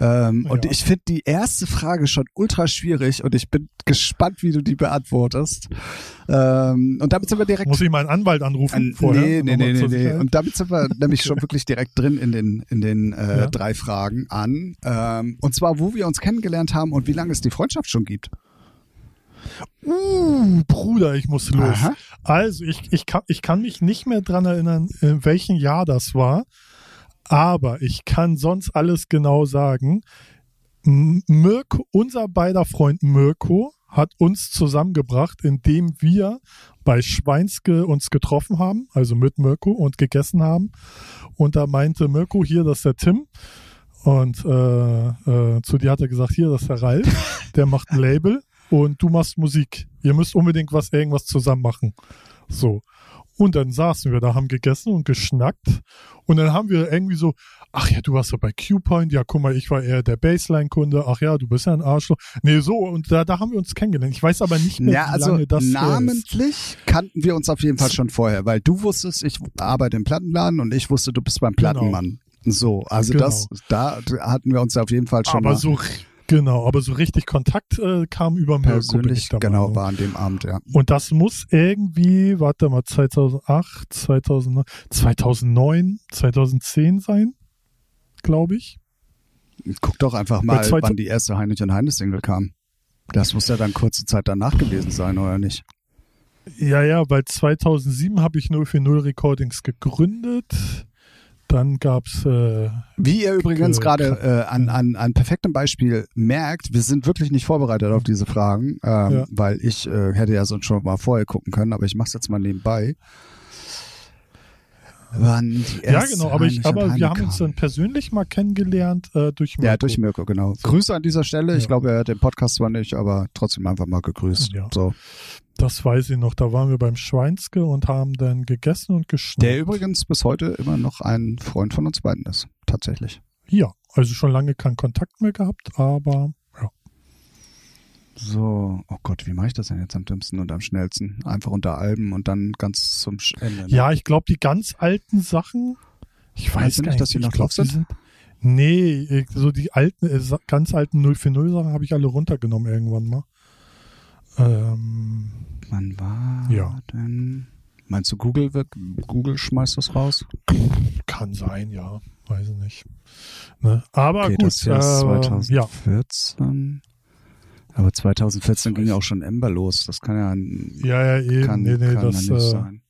Ähm, Und Ja. ich finde die erste Frage schon ultra schwierig und ich bin gespannt, wie du die beantwortest. Ähm, und damit sind wir direkt. Muss ich meinen Anwalt anrufen An, vorher? nee, nee, nee, nee, nee. Und damit sind wir nämlich schon wirklich direkt drin in den, in den äh, Ja. drei Fragen an. Ähm, und zwar, wo wir uns kennengelernt haben und wie lange es die Freundschaft schon gibt. Uh, Bruder, ich muss los. Aha. Also, ich, ich, kann, ich kann mich nicht mehr dran erinnern, in welchem Jahr das war, aber ich kann sonst alles genau sagen. Mirko, unser beider Freund Mirko hat uns zusammengebracht, indem wir bei Schweinske uns getroffen haben, also mit Mirko und gegessen haben. Und da meinte Mirko, hier, das ist der Tim. Und äh, äh, zu dir hat er gesagt, hier, das ist der Ralf, der macht ein Label und du machst Musik. Ihr müsst unbedingt was, irgendwas zusammen machen. So. Und dann saßen wir da, haben gegessen und geschnackt. Und dann haben wir irgendwie so, ach ja, du warst ja bei Q-Point, ja, guck mal, ich war eher der Baseline-Kunde, ach ja, du bist ja ein Arschloch. Nee, so, und da, da haben wir uns kennengelernt. Ich weiß aber nicht mehr, Ja, wie also lange das her ist. namentlich kannten wir uns auf jeden Fall schon vorher, weil du wusstest, ich arbeite im Plattenladen und ich wusste, du bist beim Genau. Plattenmann. So, also Genau. das, da hatten wir uns auf jeden Fall schon Aber mal so, genau, aber so richtig Kontakt äh, kam über Mirko, persönlich, genau, Meinung. war an dem Abend, ja. Und das muss irgendwie, warte mal, 2008, 2009, 2009, 2010 sein, glaube ich. Guck doch einfach mal, zwei- wann die erste Heinrich und Heine Single kam. Das muss ja dann kurze Zeit danach gewesen sein, oder nicht? Ja, ja, weil 2007 habe ich 040 Recordings gegründet. Dann gab's äh, Wie ihr übrigens Äh, gerade äh, an, an, an perfektem Beispiel merkt, wir sind wirklich nicht vorbereitet auf diese Fragen, ähm, Ja. weil ich äh, hätte ja sonst schon mal vorher gucken können, aber ich mache es jetzt mal nebenbei. Wann die ja genau, aber ich, aber wir haben uns dann persönlich mal kennengelernt äh, durch Ja, Mirko. durch Mirko, genau. Grüße an dieser Stelle. Ich Ja. glaube, er hört den Podcast zwar nicht, aber trotzdem einfach mal gegrüßt. Ja. So. Das weiß ich noch. Da waren wir beim Schweinske und haben dann gegessen und geschnappt. Der übrigens bis heute immer noch ein Freund von uns beiden ist. Tatsächlich. Ja, also schon lange keinen Kontakt mehr gehabt, aber ja. So, oh Gott, wie mache ich das denn jetzt am dümmsten und am schnellsten? Einfach unter Alben und dann ganz zum Ende. ne? Ja, ich glaube, die ganz alten Sachen, ich weiß gar nicht, dass die noch drauf sind? Nee, ich- so die alten, äh, ganz alten 040 Sachen habe ich alle runtergenommen irgendwann mal. Ähm, Wann war Ja. denn? Meinst du, Google wird, Google schmeißt das raus? kann sein, ja, weiß ich nicht. Ne? Aber okay, gut, das ist äh, ja, 2014. Aber 2014 ging ja auch schon Ember los. Das kann ja, ja, ja, eben, kann, nee, nee, kann das, ja nicht äh, sein.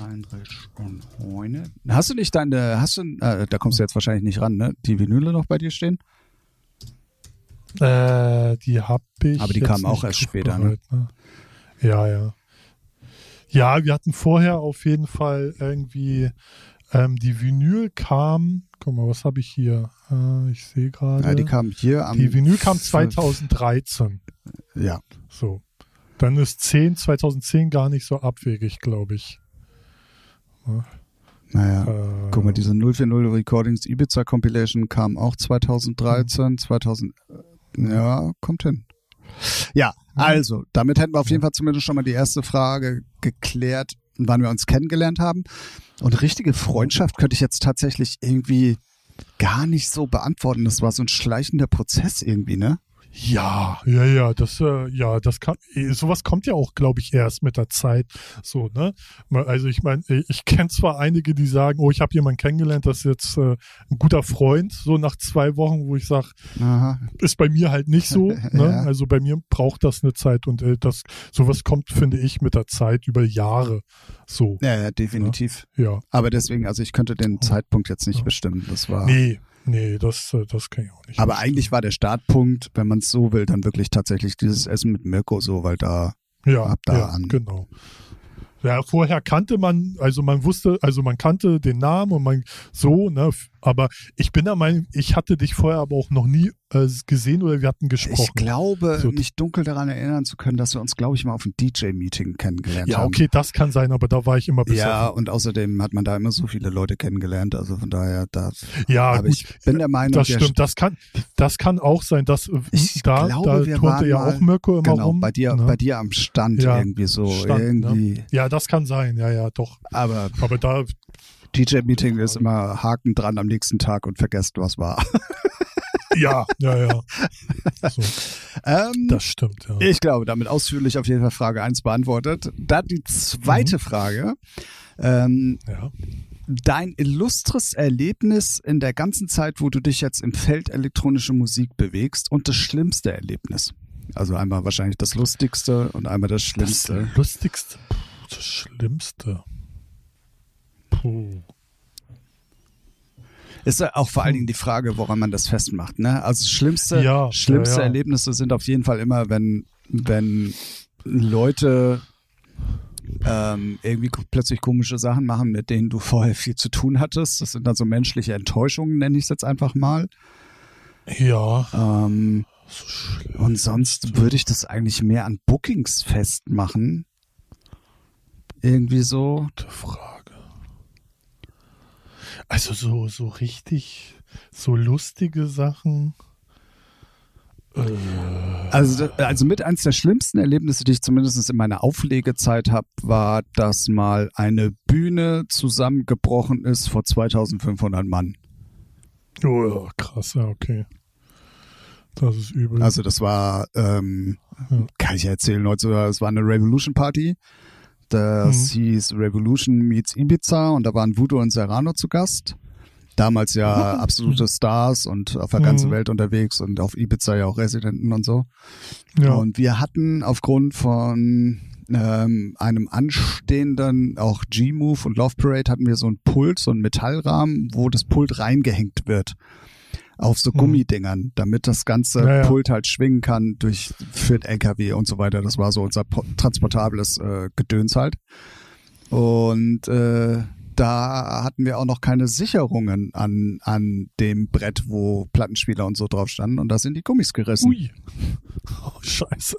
Heinrich und Heune. Hast du nicht deine, hast du, äh, da kommst du jetzt wahrscheinlich nicht ran, ne? Die Vinyle noch bei dir stehen? Äh, die hab ich. Aber die kamen auch erst später, ne? ne? Ja, ja. Ja, wir hatten vorher auf jeden Fall irgendwie ähm, die Vinyl kam. Guck mal, was habe ich hier? Äh, ich sehe gerade. Ja, die kamen hier am. die Vinyl kam fünf- 2013. Ja. So. Dann ist 10, 2010 gar nicht so abwegig, glaube ich. Naja. Äh, Guck mal, diese 040 Recordings Ibiza Compilation kam auch Mhm. 2013, 2000, äh, ja, kommt hin. Ja, also, damit hätten wir auf jeden Fall zumindest schon mal die erste Frage geklärt, wann wir uns kennengelernt haben. Und richtige Freundschaft könnte ich jetzt tatsächlich irgendwie gar nicht so beantworten. Das war so ein schleichender Prozess irgendwie, ne? Ja, ja, ja, das, äh, ja, das kann, eh, sowas kommt ja auch, glaube ich, erst mit der Zeit, so, ne? Also ich meine, ich kenne zwar einige, die sagen, oh, ich habe jemanden kennengelernt, das ist jetzt äh, ein guter Freund, so nach zwei Wochen, wo ich sage, ist bei mir halt nicht so, ne? Ja. Also bei mir braucht das eine Zeit und äh, das, sowas kommt, finde ich, mit der Zeit über Jahre, so, Ja, ja, definitiv. ja. Aber deswegen, also ich könnte den Zeitpunkt jetzt nicht Ja. bestimmen. Das war. Nee, nee, das, äh, das kann ich auch nicht. Aber eigentlich war der Startpunkt, wenn man es so will, dann wirklich tatsächlich dieses Essen mit Mirko so, weil da Ja, ab da ja an. genau. Ja, vorher kannte man, also man wusste, also man kannte den Namen und man so, ne, aber ich bin der Meinung, ich hatte dich vorher aber auch noch nie äh, gesehen oder wir hatten gesprochen. Ich glaube, So. mich dunkel daran erinnern zu können, dass wir uns, glaube ich, mal auf einem DJ-Meeting kennengelernt ja, haben. okay, das kann sein, aber da war ich immer Ja, besoffen. und außerdem hat man da immer so viele Leute kennengelernt, also von daher, da, Ja, gut, ich bin der Meinung, das stimmt, das kann, das kann auch sein, dass äh, Ich da, glaube, da turnte ja mal- auch Mirko immer genau, rum. bei dir, ne? bei dir am Stand Ja, irgendwie so, Stand, ne? irgendwie, Ja, das kann sein, ja, ja, doch. aber Aber da, DJ-Meeting ist immer Haken dran am nächsten Tag und vergesst, was war. ja, ja, ja. So, ähm, das stimmt, ja. Ich glaube, damit ausführlich auf jeden Fall Frage 1 beantwortet. Dann die zweite Mhm. Frage. Ähm, ja. dein illustres Erlebnis in der ganzen Zeit, wo du dich jetzt im Feld elektronische Musik bewegst und das schlimmste Erlebnis. Also einmal wahrscheinlich das lustigste und einmal das schlimmste. Das lustigste, puh, das schlimmste. Puh. Ist ja auch vor allen Dingen die Frage, woran man das festmacht. Ne? Also schlimmste, Ja, schlimmste ja, ja. Erlebnisse sind auf jeden Fall immer, wenn, wenn Leute ähm, irgendwie plötzlich komische Sachen machen, mit denen du vorher viel zu tun hattest. Das sind dann so menschliche Enttäuschungen, nenne ich es jetzt einfach mal. Ja, Ähm, so und sonst würde ich das eigentlich mehr an Bookings festmachen. Irgendwie so. Gute Frage. Also so, so richtig, so lustige Sachen. Äh, Also, also mit eins der schlimmsten Erlebnisse, die ich zumindest in meiner Auflegezeit habe, war, dass mal eine Bühne zusammengebrochen ist vor 2500 Mann. oh, krass, ja, okay. Das ist übel. Also das war, ähm, Ja. kann ich ja erzählen, heute, es war eine Revolution Party. Das Mhm. hieß Revolution meets Ibiza und da waren Voodoo und Serrano zu Gast. Damals ja absolute Stars und auf der ganzen Mhm. Welt unterwegs und auf Ibiza ja auch Residenten und so. ja. Und wir hatten aufgrund von ähm, einem anstehenden, auch G-Move und Love Parade hatten wir so ein Pult, so ein Metallrahmen, wo das Pult reingehängt wird auf so Mhm. Gummidingern, damit das ganze Ja, ja. Pult halt schwingen kann durch für den LKW und so weiter. Das war so unser po- transportables äh, Gedöns halt. Und äh, da hatten wir auch noch keine Sicherungen an, an dem Brett, wo Plattenspieler und so drauf standen. Und da sind die Gummis gerissen. Ui. Oh, scheiße.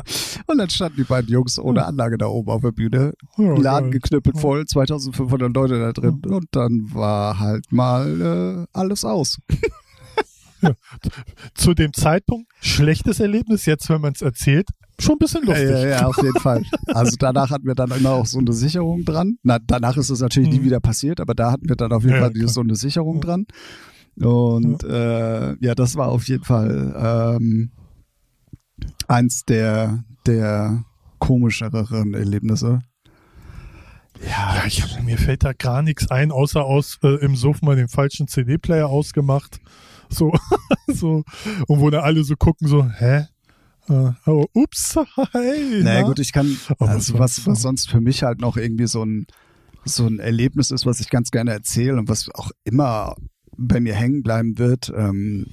Und dann standen die beiden Jungs ohne Anlage da oben auf der Bühne. Ja, Laden geil. geknüppelt voll, 2500 Leute da drin. Und dann war halt mal äh, alles aus. Zu dem Zeitpunkt schlechtes Erlebnis, jetzt wenn man es erzählt, schon ein bisschen lustig. Ja, ja, ja, auf jeden Fall. Also danach hatten wir dann immer auch so eine Sicherung dran. Na, danach ist es natürlich nie Mhm. wieder passiert, aber da hatten wir dann auf jeden Ja, Fall so eine Sicherung dran. Und äh, ja, das war auf jeden Fall ähm, eins der, der komischereren Erlebnisse. Ja, ich hab, mir fällt da gar nichts ein, außer aus äh, im Suff mal den falschen CD-Player ausgemacht. So, so, und wo da alle so gucken, so, hä? Äh, oh, ups, hey. Naja na? gut, ich kann, also was, was sonst für mich halt noch irgendwie so ein, so ein Erlebnis ist, was ich ganz gerne erzähle und was auch immer bei mir hängen bleiben wird. Ähm,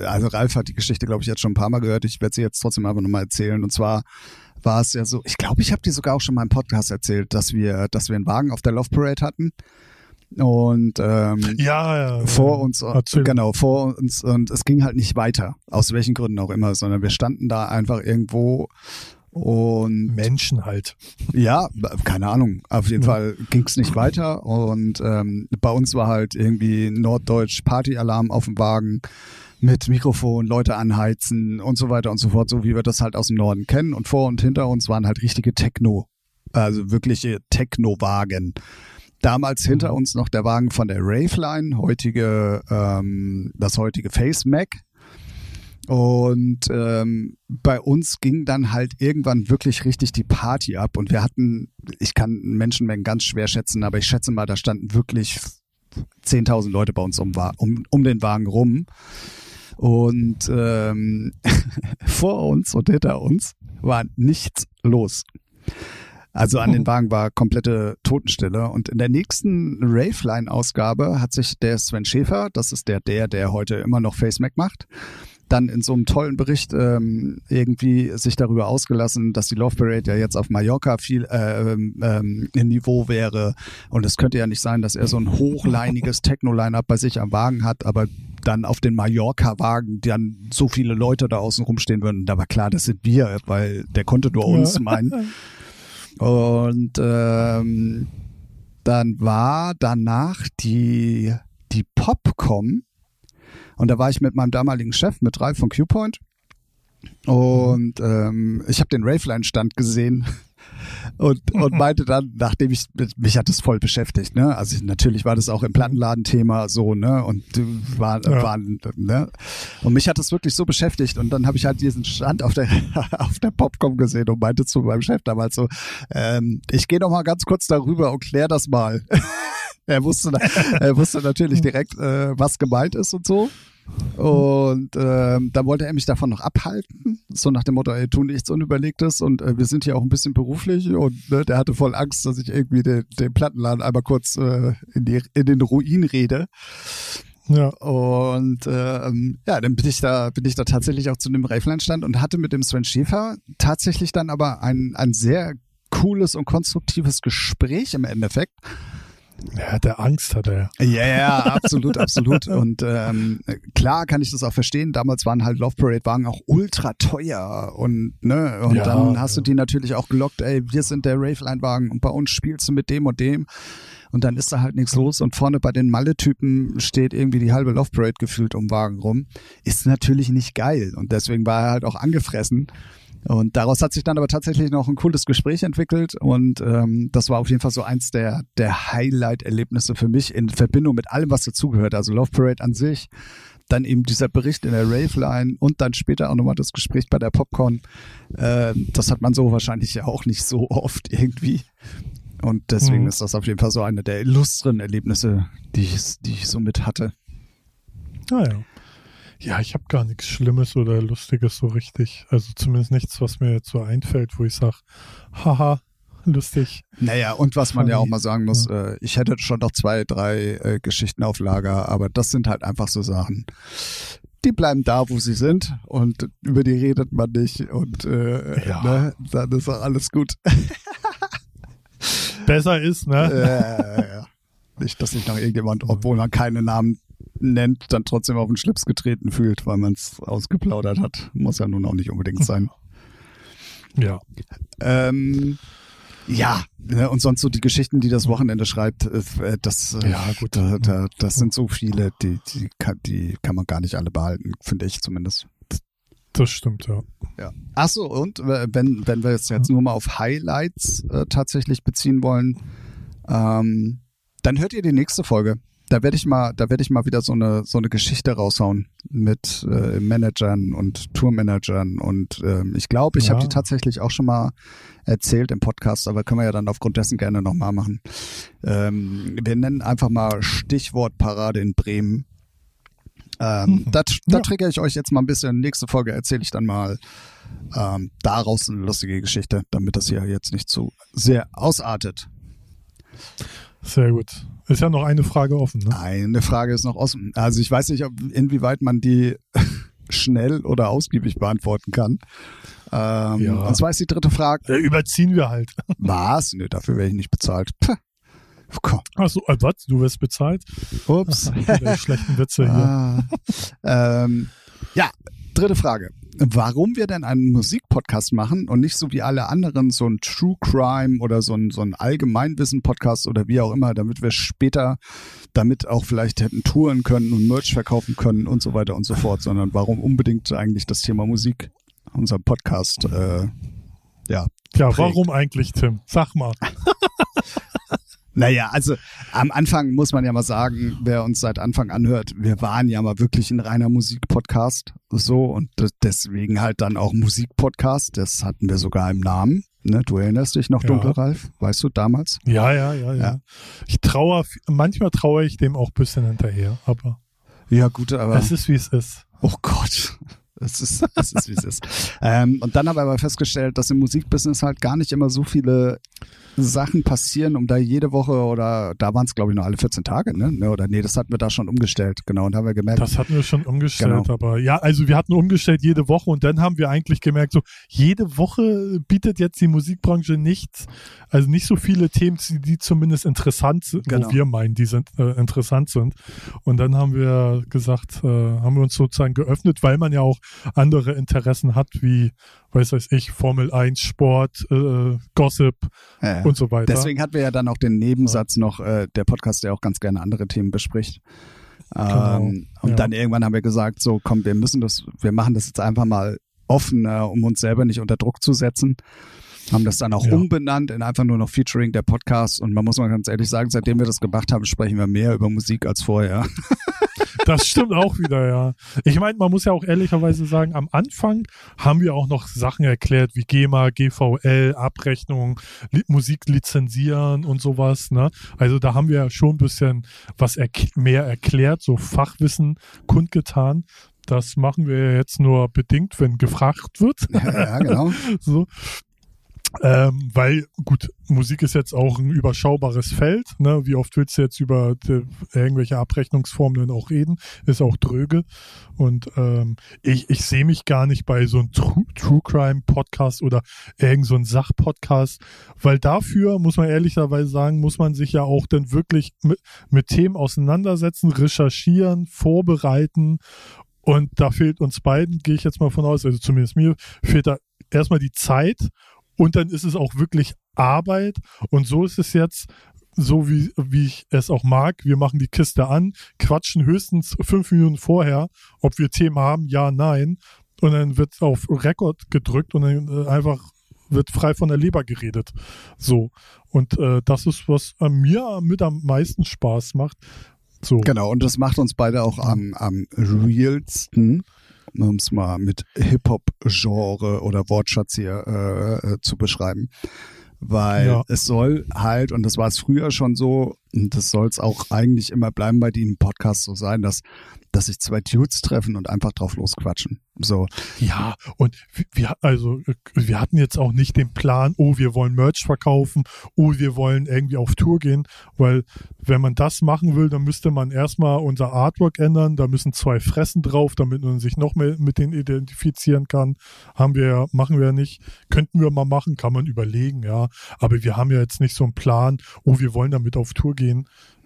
also Ralf hat die Geschichte, glaube ich, jetzt schon ein paar Mal gehört. Ich werde sie jetzt trotzdem einfach nochmal erzählen. Und zwar war es ja so, ich glaube, ich habe die sogar auch schon mal im Podcast erzählt, dass wir, dass wir einen Wagen auf der Love Parade hatten. Und ähm, ja, ja. vor uns, Erzähl. genau, vor uns und es ging halt nicht weiter, aus welchen Gründen auch immer, sondern wir standen da einfach irgendwo und Menschen halt. ja, keine Ahnung, auf jeden Ja. Fall ging's nicht weiter und ähm, bei uns war halt irgendwie Norddeutsch Partyalarm auf dem Wagen mit Mikrofon, Leute anheizen und so weiter und so fort, so wie wir das halt aus dem Norden kennen und vor und hinter uns waren halt richtige Techno, also wirkliche Techno-Wagen. Damals hinter uns noch der Wagen von der Raveline, heutige, ähm, das heutige Face Mac. Und ähm, bei uns ging dann halt irgendwann wirklich richtig die Party ab. Und wir hatten, ich kann Menschenmengen ganz schwer schätzen, aber ich schätze mal, da standen wirklich 10.000 Leute bei uns um, um, um den Wagen rum. Und ähm, vor uns und hinter uns war nichts los. Also an den Wagen war komplette Totenstille. Und in der nächsten Raveline-Ausgabe hat sich der Sven Schäfer, das ist der, der, der heute immer noch FaceMac macht, dann in so einem tollen Bericht ähm, irgendwie sich darüber ausgelassen, dass die Love Parade ja jetzt auf Mallorca viel äh, ähm, ähm, im Niveau wäre. Und es könnte ja nicht sein, dass er so ein hochleiniges Techno-Line-Up bei sich am Wagen hat, aber dann auf den Mallorca-Wagen dann so viele Leute da außen rumstehen würden. Da war klar, das sind wir, weil der konnte nur uns meinen. Und ähm, dann war danach die, die Popcom. Und da war ich mit meinem damaligen Chef, mit Ralf von Q-Point. Und ähm, ich habe den Raveline-Stand gesehen und, und meinte dann, nachdem ich, mich hat das voll beschäftigt, ne? Also ich, natürlich war das auch im Plattenladen-Thema so, ne? Und äh, war, Ja. waren, ne? Und mich hat das wirklich so beschäftigt. Und dann habe ich halt diesen Stand auf der auf der Popcom gesehen und meinte zu meinem Chef damals so, ähm, ich gehe noch mal ganz kurz darüber und klär das mal. er wusste, er wusste natürlich direkt, äh, was gemeint ist und so. Und ähm, da wollte er mich davon noch abhalten, so nach dem Motto, ey, tu nichts Unüberlegtes und äh, wir sind hier auch ein bisschen beruflich und ne, der hatte voll Angst, dass ich irgendwie den, den Plattenladen einmal kurz äh, in, die, in den Ruin rede. Ja. Und ähm, ja, dann bin ich da, bin ich da tatsächlich auch zu dem Raveline-Stand und hatte mit dem Sven Schäfer tatsächlich dann aber ein, ein sehr cooles und konstruktives Gespräch im Endeffekt. Ja, der Angst hat er. Ja, ja, absolut, absolut. Und ähm, klar kann ich das auch verstehen. Damals waren halt Love Parade Wagen auch ultra teuer und ne und Ja, dann hast du ja. die natürlich auch gelockt. Ey, wir sind der Raveline Wagen und bei uns spielst du mit dem und dem. Und dann ist da halt nichts los und vorne bei den Malle-Typen steht irgendwie die halbe Love Parade gefühlt um Wagen rum. Ist natürlich nicht geil und deswegen war er halt auch angefressen. Und daraus hat sich dann aber tatsächlich noch ein cooles Gespräch entwickelt und ähm, das war auf jeden Fall so eins der, der Highlight-Erlebnisse für mich in Verbindung mit allem, was dazugehört. Also Love Parade an sich, dann eben dieser Bericht in der Raveline und dann später auch nochmal das Gespräch bei der Popcorn. Ähm, das hat man so wahrscheinlich ja auch nicht so oft irgendwie. Und deswegen Mhm. ist das auf jeden Fall so eine der illustren Erlebnisse, die ich, die ich so mit hatte. Naja. Ja, ich habe gar nichts Schlimmes oder Lustiges so richtig. Also zumindest nichts, was mir jetzt so einfällt, wo ich sage, haha, lustig. Naja, und was man ja auch mal sagen muss, äh, ich hätte schon noch zwei, drei äh, Geschichten auf Lager, aber das sind halt einfach so Sachen. Die bleiben da, wo sie sind und über die redet man nicht und äh, Ja. ne, dann ist auch alles gut. Besser ist, ne? äh, ja. Nicht, dass sich noch irgendjemand, obwohl man keine Namen nennt, dann trotzdem auf den Schlips getreten fühlt, weil man es ausgeplaudert hat. Muss ja nun auch nicht unbedingt sein. Ja. Ähm, ja, ne, und sonst so die Geschichten, die das Wochenende schreibt, äh, das, äh, Ja, gut. Da, da, das sind so viele, die, die, kann, die kann man gar nicht alle behalten, finde ich zumindest. Das stimmt, ja. Ja. Ach so, und äh, wenn, wenn wir es jetzt nur mal auf Highlights äh, tatsächlich beziehen wollen, ähm, dann hört ihr die nächste Folge. Da werde ich mal, da werde ich mal wieder so eine so eine Geschichte raushauen mit äh, Managern und Tourmanagern und ähm, ich glaube, ich habe Ja. die tatsächlich auch schon mal erzählt im Podcast, aber können wir ja dann aufgrund dessen gerne nochmal machen. Ähm, wir nennen einfach mal Stichwort Parade in Bremen. Ähm, Mhm. Da, da Ja. triggere ich euch jetzt mal ein bisschen. Nächste Folge erzähle ich dann mal ähm, daraus eine lustige Geschichte, damit das hier jetzt nicht zu sehr ausartet. Sehr gut. Ist ja noch eine Frage offen, ne? Eine Frage ist noch offen. Also ich weiß nicht, ob, inwieweit man die schnell oder ausgiebig beantworten kann. Ähm, Ja. Und zwar ist die dritte Frage. Äh, überziehen wir halt. Was? Nö, dafür werde ich nicht bezahlt. Puh. Komm. Achso, äh, was? Du wirst bezahlt? Ups. Die schlechten Witze hier. Ah. ähm, ja, dritte Frage. Warum wir denn einen Musikpodcast machen und nicht so wie alle anderen so ein True Crime oder so ein, so ein Allgemeinwissen-Podcast oder wie auch immer, damit wir später damit auch vielleicht hätten touren können und Merch verkaufen können und so weiter und so fort, sondern warum unbedingt eigentlich das Thema Musik unser Podcast äh, ja, Ja, prägt. warum eigentlich, Tim? Sag mal. Naja, also am Anfang muss man ja mal sagen, wer uns seit Anfang anhört, wir waren ja mal wirklich ein reiner Musikpodcast. So und deswegen halt dann auch Musikpodcast. Das hatten wir sogar im Namen. Ne, du erinnerst dich noch Ja. dunkel, Ralf? Weißt du, damals? Ja, ja, ja, ja. Ja. Ich trauere, manchmal traue ich dem auch ein bisschen hinterher, aber Ja, gut, aber. es ist, wie es ist. Oh Gott. Es ist, es ist, wie es ist. Ähm, und dann haben wir aber festgestellt, dass im Musikbusiness halt gar nicht immer so viele Sachen passieren, um da jede Woche oder da waren es, glaube ich, nur alle 14 Tage, ne? Ne, Oder nee, das hatten wir da schon umgestellt. Genau, und haben wir gemerkt, Das hatten wir schon umgestellt, Genau. aber ja, also wir hatten umgestellt jede Woche und dann haben wir eigentlich gemerkt, so jede Woche bietet jetzt die Musikbranche nichts, also nicht so viele Themen, die, die zumindest interessant sind, Genau. wo wir meinen, die sind äh, interessant sind. Und dann haben wir gesagt, äh, haben wir uns sozusagen geöffnet, weil man ja auch andere Interessen hat, wie, weiß weiß ich, Formel 1, Sport, äh, Gossip äh, und so weiter. Deswegen hatten wir ja dann auch den Nebensatz noch, äh, der Podcast, der auch ganz gerne andere Themen bespricht. Ähm, Genau, und ja. dann irgendwann haben wir gesagt, so komm, wir müssen das, wir machen das jetzt einfach mal offener, um uns selber nicht unter Druck zu setzen. Haben das dann auch Ja. umbenannt in einfach nur noch Featuring der Podcast. Und man muss mal ganz ehrlich sagen, seitdem wir das gemacht haben, sprechen wir mehr über Musik als vorher. Das stimmt auch wieder, ja. Ich meine, man muss ja auch ehrlicherweise sagen, am Anfang haben wir auch noch Sachen erklärt wie GEMA, GVL, Abrechnung, Musik lizenzieren und sowas. Ne? Also da haben wir ja schon ein bisschen was erk mehr erklärt, so Fachwissen kundgetan. Das machen wir jetzt nur bedingt, wenn gefragt wird. ja, genau. so. Ähm, weil, gut, Musik ist jetzt auch ein überschaubares Feld. Ne? Wie oft willst du jetzt über die, irgendwelche Abrechnungsformeln auch reden? Ist auch dröge. Und ähm, ich, ich sehe mich gar nicht bei so einem True, True Crime Podcast oder irgend so ein Sachpodcast, weil dafür, muss man ehrlicherweise sagen, muss man sich ja auch dann wirklich mit, mit Themen auseinandersetzen, recherchieren, vorbereiten. Und da fehlt uns beiden, gehe ich jetzt mal von aus, also zumindest mir, fehlt da erstmal die Zeit und dann ist es auch wirklich Arbeit. Und so ist es jetzt, so wie, wie ich es auch mag. Wir machen die Kiste an, quatschen höchstens fünf Minuten vorher, ob wir Themen haben, ja, nein. Und dann wird auf Rekord gedrückt und dann äh, einfach wird frei von der Leber geredet. So. Und äh, das ist, was mir mit am meisten Spaß macht. So. Genau, und das macht uns beide auch am, am realsten, um es mal mit Hip-Hop-Genre oder Wortschatz hier äh, äh, zu beschreiben. Weil Ja. es soll halt, und das war es früher schon so, Und das soll es auch eigentlich immer bleiben bei dem Podcast so sein, dass, dass sich zwei Dudes treffen und einfach drauf losquatschen. So. Ja, und wir, also, wir hatten jetzt auch nicht den Plan, oh, wir wollen Merch verkaufen, oh, wir wollen irgendwie auf Tour gehen, weil wenn man das machen will, dann müsste man erstmal unser Artwork ändern, da müssen zwei Fressen drauf, damit man sich noch mehr mit denen identifizieren kann. Haben wir, machen wir nicht. Könnten wir mal machen, kann man überlegen, ja. Aber wir haben ja jetzt nicht so einen Plan, oh, wir wollen damit auf Tour gehen.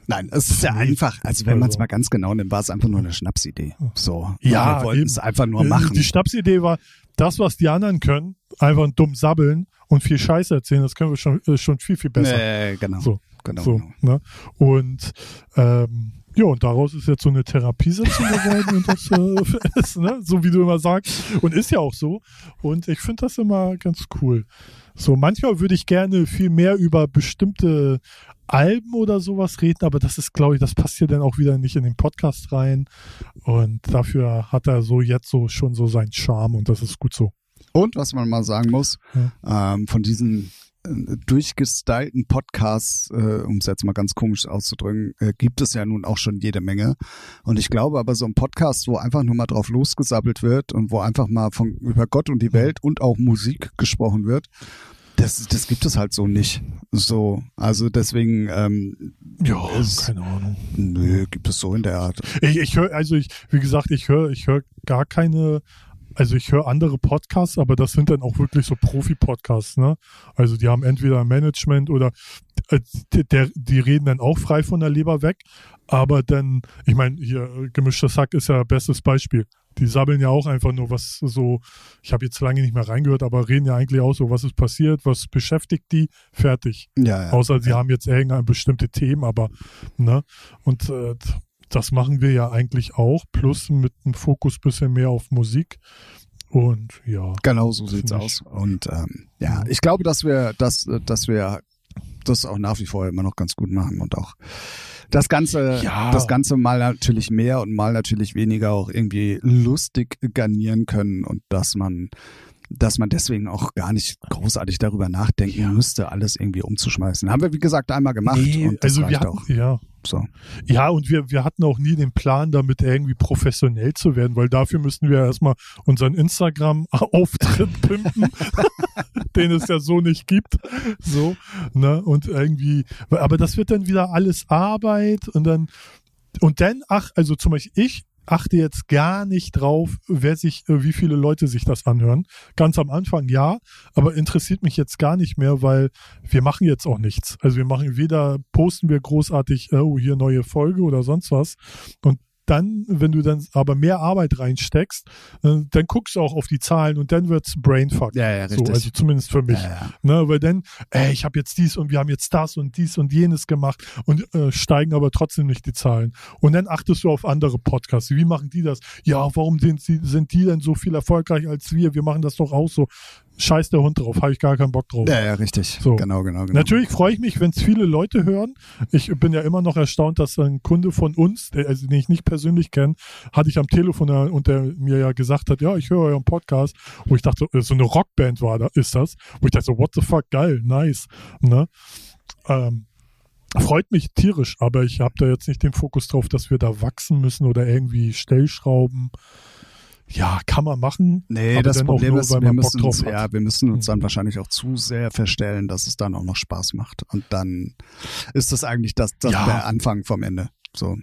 Nein, es ist ja einfach, also wenn man es mal ganz genau nimmt, war es einfach nur eine Schnapsidee. So. Ja, wir wollten es einfach nur machen. Die Schnapsidee war, das, was die anderen können, einfach dumm sabbeln und viel Scheiße erzählen, das können wir schon, äh, schon viel, viel besser. Äh, genau. So, genau. so, genau. ne? Und ähm, ja, und daraus ist jetzt so eine Therapiesitzung geworden und das äh, ist, ne, so wie du immer sagst. Und ist ja auch so. Und ich finde das immer ganz cool. So, manchmal würde ich gerne viel mehr über bestimmte Alben oder sowas reden, aber das ist, glaube ich, das passt hier dann auch wieder nicht in den Podcast rein. Und dafür hat er so jetzt so schon so seinen Charme und das ist gut so. Und was man mal sagen muss, ähm, von diesen äh, durchgestylten Podcasts, äh, um es jetzt mal ganz komisch auszudrücken, äh, gibt es ja nun auch schon jede Menge. Und ich glaube aber so ein Podcast, wo einfach nur mal drauf losgesabbelt wird und wo einfach mal von über Gott und die Welt und auch Musik gesprochen wird, das, das gibt es halt so nicht. So, also deswegen, ähm, Ja, ist, keine Ahnung. nö, gibt es so in der Art. Ich, ich höre, also ich, wie gesagt, ich höre, ich höre gar keine, also ich höre andere Podcasts, aber das sind dann auch wirklich so Profi-Podcasts, ne? Also die haben entweder Management oder äh, der, die reden dann auch frei von der Leber weg, aber dann, ich meine, hier gemischter Sack ist ja bestes Beispiel. Die sabbeln ja auch einfach nur, was so, ich habe jetzt lange nicht mehr reingehört, aber reden ja eigentlich auch so, was ist passiert, was beschäftigt die, fertig. Ja, ja. Außer sie haben jetzt irgendein bestimmte Themen, aber ne? Und äh, das machen wir ja eigentlich auch, plus mit einem Fokus bisschen mehr auf Musik. Und ja. Genau so sieht's Finde aus. Und ähm, ja, ich glaube, dass wir, dass, dass wir das auch nach wie vor immer noch ganz gut machen und auch das Ganze, Ja. das Ganze mal natürlich mehr und mal natürlich weniger auch irgendwie lustig garnieren können und dass man, dass man deswegen auch gar nicht großartig darüber nachdenken Ja. müsste, alles irgendwie umzuschmeißen. Haben wir, wie gesagt, einmal gemacht Nee, und das also wir hatten, auch. ja. So. Ja, und wir, wir hatten auch nie den Plan, damit irgendwie professionell zu werden, weil dafür müssten wir erstmal unseren Instagram-Auftritt pimpen, den es ja so nicht gibt. So, ne? Und irgendwie, aber das wird dann wieder alles Arbeit und dann, und dann, ach, also zum Beispiel ich achte jetzt gar nicht drauf, wer sich, äh, wie viele Leute sich das anhören. Ganz am Anfang ja, aber interessiert mich jetzt gar nicht mehr, weil wir machen jetzt auch nichts. Also wir machen weder posten wir großartig, äh, oh, hier neue Folge oder sonst was. Und dann, wenn du dann aber mehr Arbeit reinsteckst, äh, dann guckst du auch auf die Zahlen und dann wird's Brainfuck. Ja, ja, So, richtig. also zumindest für mich. Ja, ja. Ne, weil dann, ey, ich habe jetzt dies und wir haben jetzt das und dies und jenes gemacht und äh, steigen aber trotzdem nicht die Zahlen. Und dann achtest du auf andere Podcasts. Wie machen die das? Ja, warum sind, sie, sind die denn so viel erfolgreicher als wir? Wir machen das doch auch so. Scheiß der Hund drauf, habe ich gar keinen Bock drauf. Ja, ja, richtig. So. Genau, genau, genau. Natürlich freue ich mich, wenn es viele Leute hören. Ich bin ja immer noch erstaunt, dass ein Kunde von uns, der, also den ich nicht persönlich kenne, hatte ich am Telefon äh, und der mir ja gesagt hat, ja, ich höre euren Podcast. Wo ich dachte, so, so eine Rockband war da, ist das. Wo ich dachte, so, what the fuck, geil, nice. Ne? Ähm, freut mich tierisch, aber ich habe da jetzt nicht den Fokus drauf, dass wir da wachsen müssen oder irgendwie Stellschrauben. Ja, kann man machen. Nee, das dann Problem ist, wir müssen, uns, ja, wir müssen uns dann Mhm. wahrscheinlich auch zu sehr verstellen, dass es dann auch noch Spaß macht. Und dann ist das eigentlich das, das Ja. der Anfang vom Ende. So.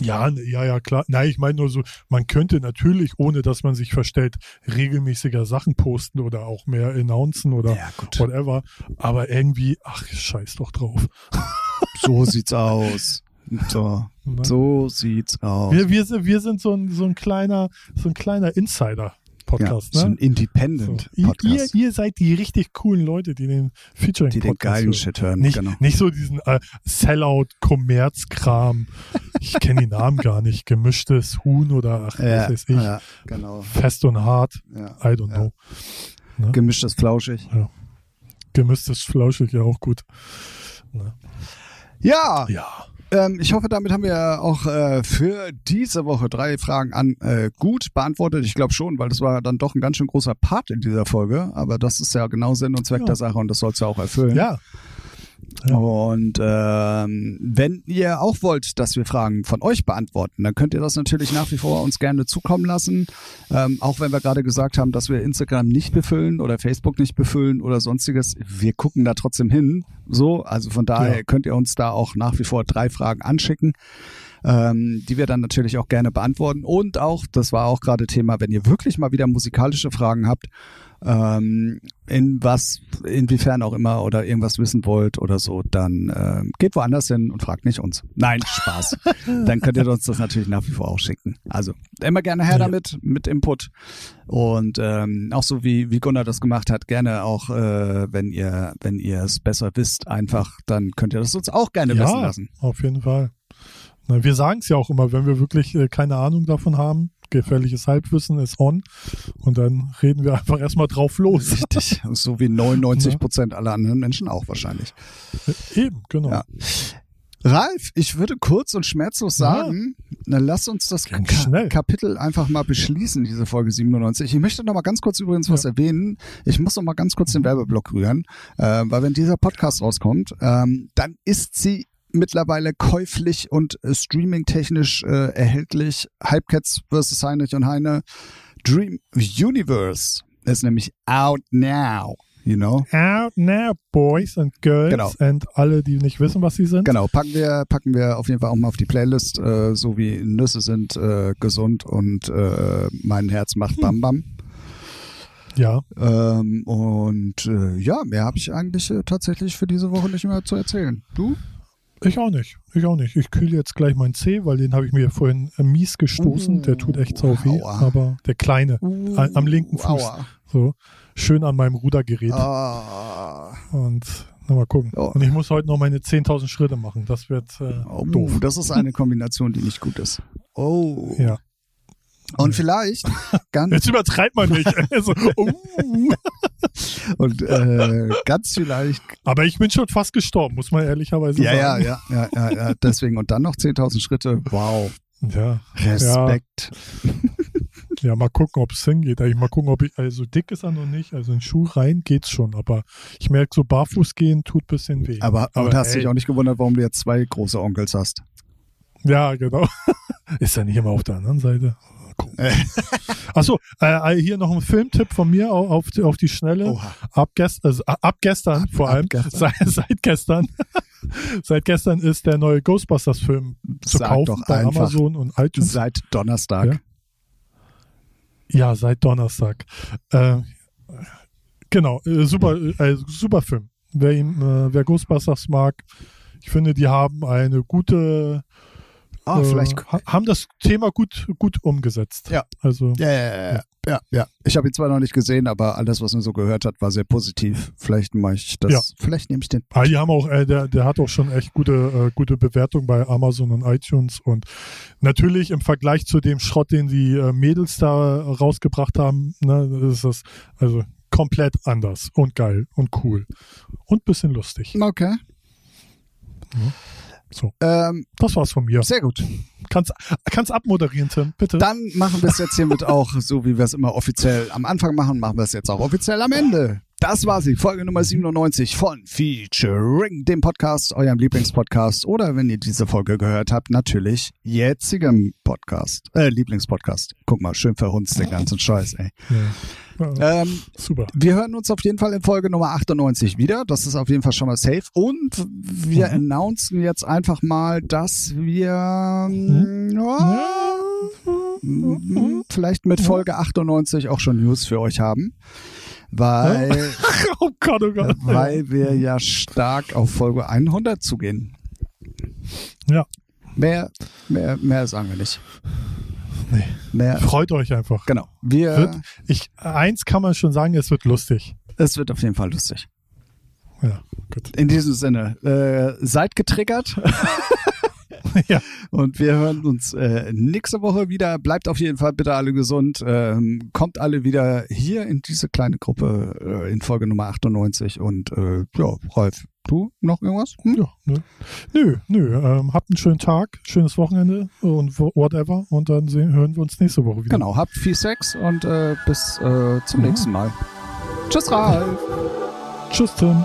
Ja, ne- ja, ja, klar. Nein, ich meine nur so, man könnte natürlich, ohne dass man sich verstellt, regelmäßiger Sachen posten oder auch mehr announcen oder Ja, whatever. Aber irgendwie, ach, scheiß doch drauf. So sieht's aus. So, Ne? so sieht's aus. Wir, wir, sind, wir sind so ein, so ein kleiner, so ein kleiner Insider-Podcast, ja, so ein ne? So. Independent-Podcast, Ihr, ihr seid die richtig coolen Leute, die den Featuring die den geilen hören. Shit hören. Nicht, genau. nicht so diesen äh, Sellout-Kommerzkram. Ich kenne die Namen gar nicht. Gemischtes Huhn oder ach, Ja, was weiß ich. ja, genau. Fest und hart. Ja. I don't Ja. know. Ne? Gemischtes Flauschig. Gemischtes Flauschig, ja auch gut. Ne? Ja, Ja. Ähm, ich hoffe, damit haben wir auch äh, für diese Woche drei Fragen an äh, gut beantwortet. Ich glaube schon, weil das war dann doch ein ganz schön großer Part in dieser Folge. Aber das ist ja genau Sinn und Zweck Ja. der Sache und das soll's ja auch erfüllen. Ja. Ja. Und ähm, wenn ihr auch wollt, dass wir Fragen von euch beantworten, dann könnt ihr das natürlich nach wie vor uns gerne zukommen lassen. Ähm, auch wenn wir gerade gesagt haben, dass wir Instagram nicht befüllen oder Facebook nicht befüllen oder sonstiges. Wir gucken da trotzdem hin. So, also von daher Ja. könnt ihr uns da auch nach wie vor drei Fragen anschicken. Ähm, die wir dann natürlich auch gerne beantworten. Und auch, das war auch gerade Thema, wenn ihr wirklich mal wieder musikalische Fragen habt, ähm, in was, inwiefern auch immer oder irgendwas wissen wollt oder so, dann ähm, geht woanders hin und fragt nicht uns. Nein, Spaß. dann könnt ihr uns das natürlich nach wie vor auch schicken. Also immer gerne her Ja. damit, mit Input. Und ähm, auch so wie, wie Gunnar das gemacht hat, gerne auch, äh, wenn ihr, wenn ihr es besser wisst, einfach, dann könnt ihr das uns auch gerne wissen Ja, lassen. auf jeden Fall. Na, wir sagen es ja auch immer, wenn wir wirklich äh, keine Ahnung davon haben, gefährliches Halbwissen ist on und dann reden wir einfach erstmal drauf los. Richtig. So wie 99 Prozent aller anderen Menschen auch wahrscheinlich. Eben, genau. Ja. Ralf, ich würde kurz und schmerzlos Ja. sagen, na, lass uns das Ka schnell. Kapitel einfach mal beschließen, diese Folge 97. Ich möchte noch mal ganz kurz übrigens was erwähnen. Ich muss noch mal ganz kurz den Werbeblock rühren, äh, weil wenn dieser Podcast rauskommt, ähm, dann ist sie mittlerweile käuflich und äh, streamingtechnisch äh, erhältlich. Hypecats vs. Heinrich und Heine Dream Universe ist nämlich out now, you know? Out now, boys and girls Genau. and alle, die nicht wissen, was sie sind. Genau, packen wir, packen wir auf jeden Fall auch mal auf die Playlist, äh, so wie Nüsse sind äh, gesund und äh, mein Herz macht Bam Bam. Ja, Ähm, und äh, ja, mehr habe ich eigentlich äh, tatsächlich für diese Woche nicht mehr zu erzählen. Du? Ich auch nicht. Ich auch nicht. Ich kühle jetzt gleich meinen Zeh, weil den habe ich mir vorhin äh, mies gestoßen. Der tut echt sau weh. Aua. Aber der kleine, Am- am linken Fuß. Aua. so schön an meinem Rudergerät. Ah. Und na, mal gucken. Oh. Und ich muss heute noch meine 10.000 Schritte machen. Das wird äh, Oh, doof. das ist eine Kombination, die nicht gut ist. Oh. Ja. Und vielleicht ganz Jetzt übertreibt man nicht. also, uh. und äh, ganz vielleicht Aber ich bin schon fast gestorben, muss man ehrlicherweise ja, ja, sagen. ja, ja, ja, ja, deswegen und dann noch 10.000 Schritte. Wow. Ja, Respekt. ja, mal gucken, ob es hingeht. Eigentlich mal gucken, ob ich, also dick ist er noch nicht, also in Schuh rein geht's schon, aber ich merke so barfuß gehen tut bisschen weh. Aber, aber, du hast ey, dich auch nicht gewundert, warum du jetzt zwei große Onkels hast. Ja, genau. ist er nicht immer auf der anderen Seite? Gucken. Äh. Achso, äh, hier noch ein Filmtipp von mir au- auf, die- auf die Schnelle. Oha. Ab, gest also, ab gestern vor ab allem. gestern. Seit, seit gestern. seit gestern ist der neue Ghostbusters-Film zu Sag kaufen bei. Amazon und iTunes. Seit Donnerstag. Ja. Ja, seit Donnerstag. Äh, genau, äh, super, äh, super Film. Wer ihn, äh, wer Ghostbusters mag, ich finde, die haben eine gute, Ah, äh, vielleicht. ha haben das Thema gut, gut umgesetzt. Ja. Also, Ja, ja, ja, ja, ja, ja. Ich habe ihn zwar noch nicht gesehen, aber alles, was man so gehört hat, war sehr positiv. Vielleicht mache ich das. Ja. Vielleicht nehme ich den. ah, die haben auch, äh, der, der hat auch schon echt gute, äh, gute Bewertung bei Amazon und iTunes und natürlich im Vergleich zu dem Schrott, den die äh, Mädels da rausgebracht haben, ne, ist das also komplett anders und geil und cool und bisschen lustig. Okay. So, Ähm, das war's von mir. sehr gut. Kannst, kannst abmoderieren, Tim, bitte. Dann machen wir es jetzt hiermit auch, so wie wir es immer offiziell am Anfang machen, machen wir es jetzt auch offiziell am Ende. Das war sie, Folge Nummer 97 von Featuring, dem Podcast, eurem Lieblingspodcast oder wenn ihr diese Folge gehört habt, natürlich jetzigem Podcast, äh, Lieblingspodcast. Guck mal, schön verhunzt den ganzen Scheiß, ey. Ja. Ja, Ähm, super. wir hören uns auf jeden Fall in Folge Nummer 98 wieder. Das ist auf jeden Fall schon mal safe. Und wir Mhm. announcen jetzt einfach mal, dass wir Mhm. ja, m- vielleicht mit Folge 98 auch schon News für euch haben. Weil, Oh Gott, oh Gott. weil wir ja stark auf Folge 100 zugehen. Ja. Mehr, mehr, mehr sagen wir nicht. Nee. Mehr, Freut euch einfach. genau. Wir, Wird, ich, eins kann man schon sagen, es wird lustig. es wird auf jeden Fall lustig. Ja, gut. In diesem Sinne, äh, seid getriggert. ja. Und wir hören uns äh, nächste Woche wieder. Bleibt auf jeden Fall bitte alle gesund. Ähm, kommt alle wieder hier in diese kleine Gruppe äh, in Folge Nummer 98. Und äh, ja, Rolf, du noch irgendwas? Hm? ja nö, nö. nö. Ähm, habt einen schönen Tag, schönes Wochenende und whatever. Und dann sehen, hören wir uns nächste Woche wieder. Genau, habt viel Sex und äh, bis äh, zum Mhm. nächsten Mal. Tschüss, Ralf. Tschüss, Tim.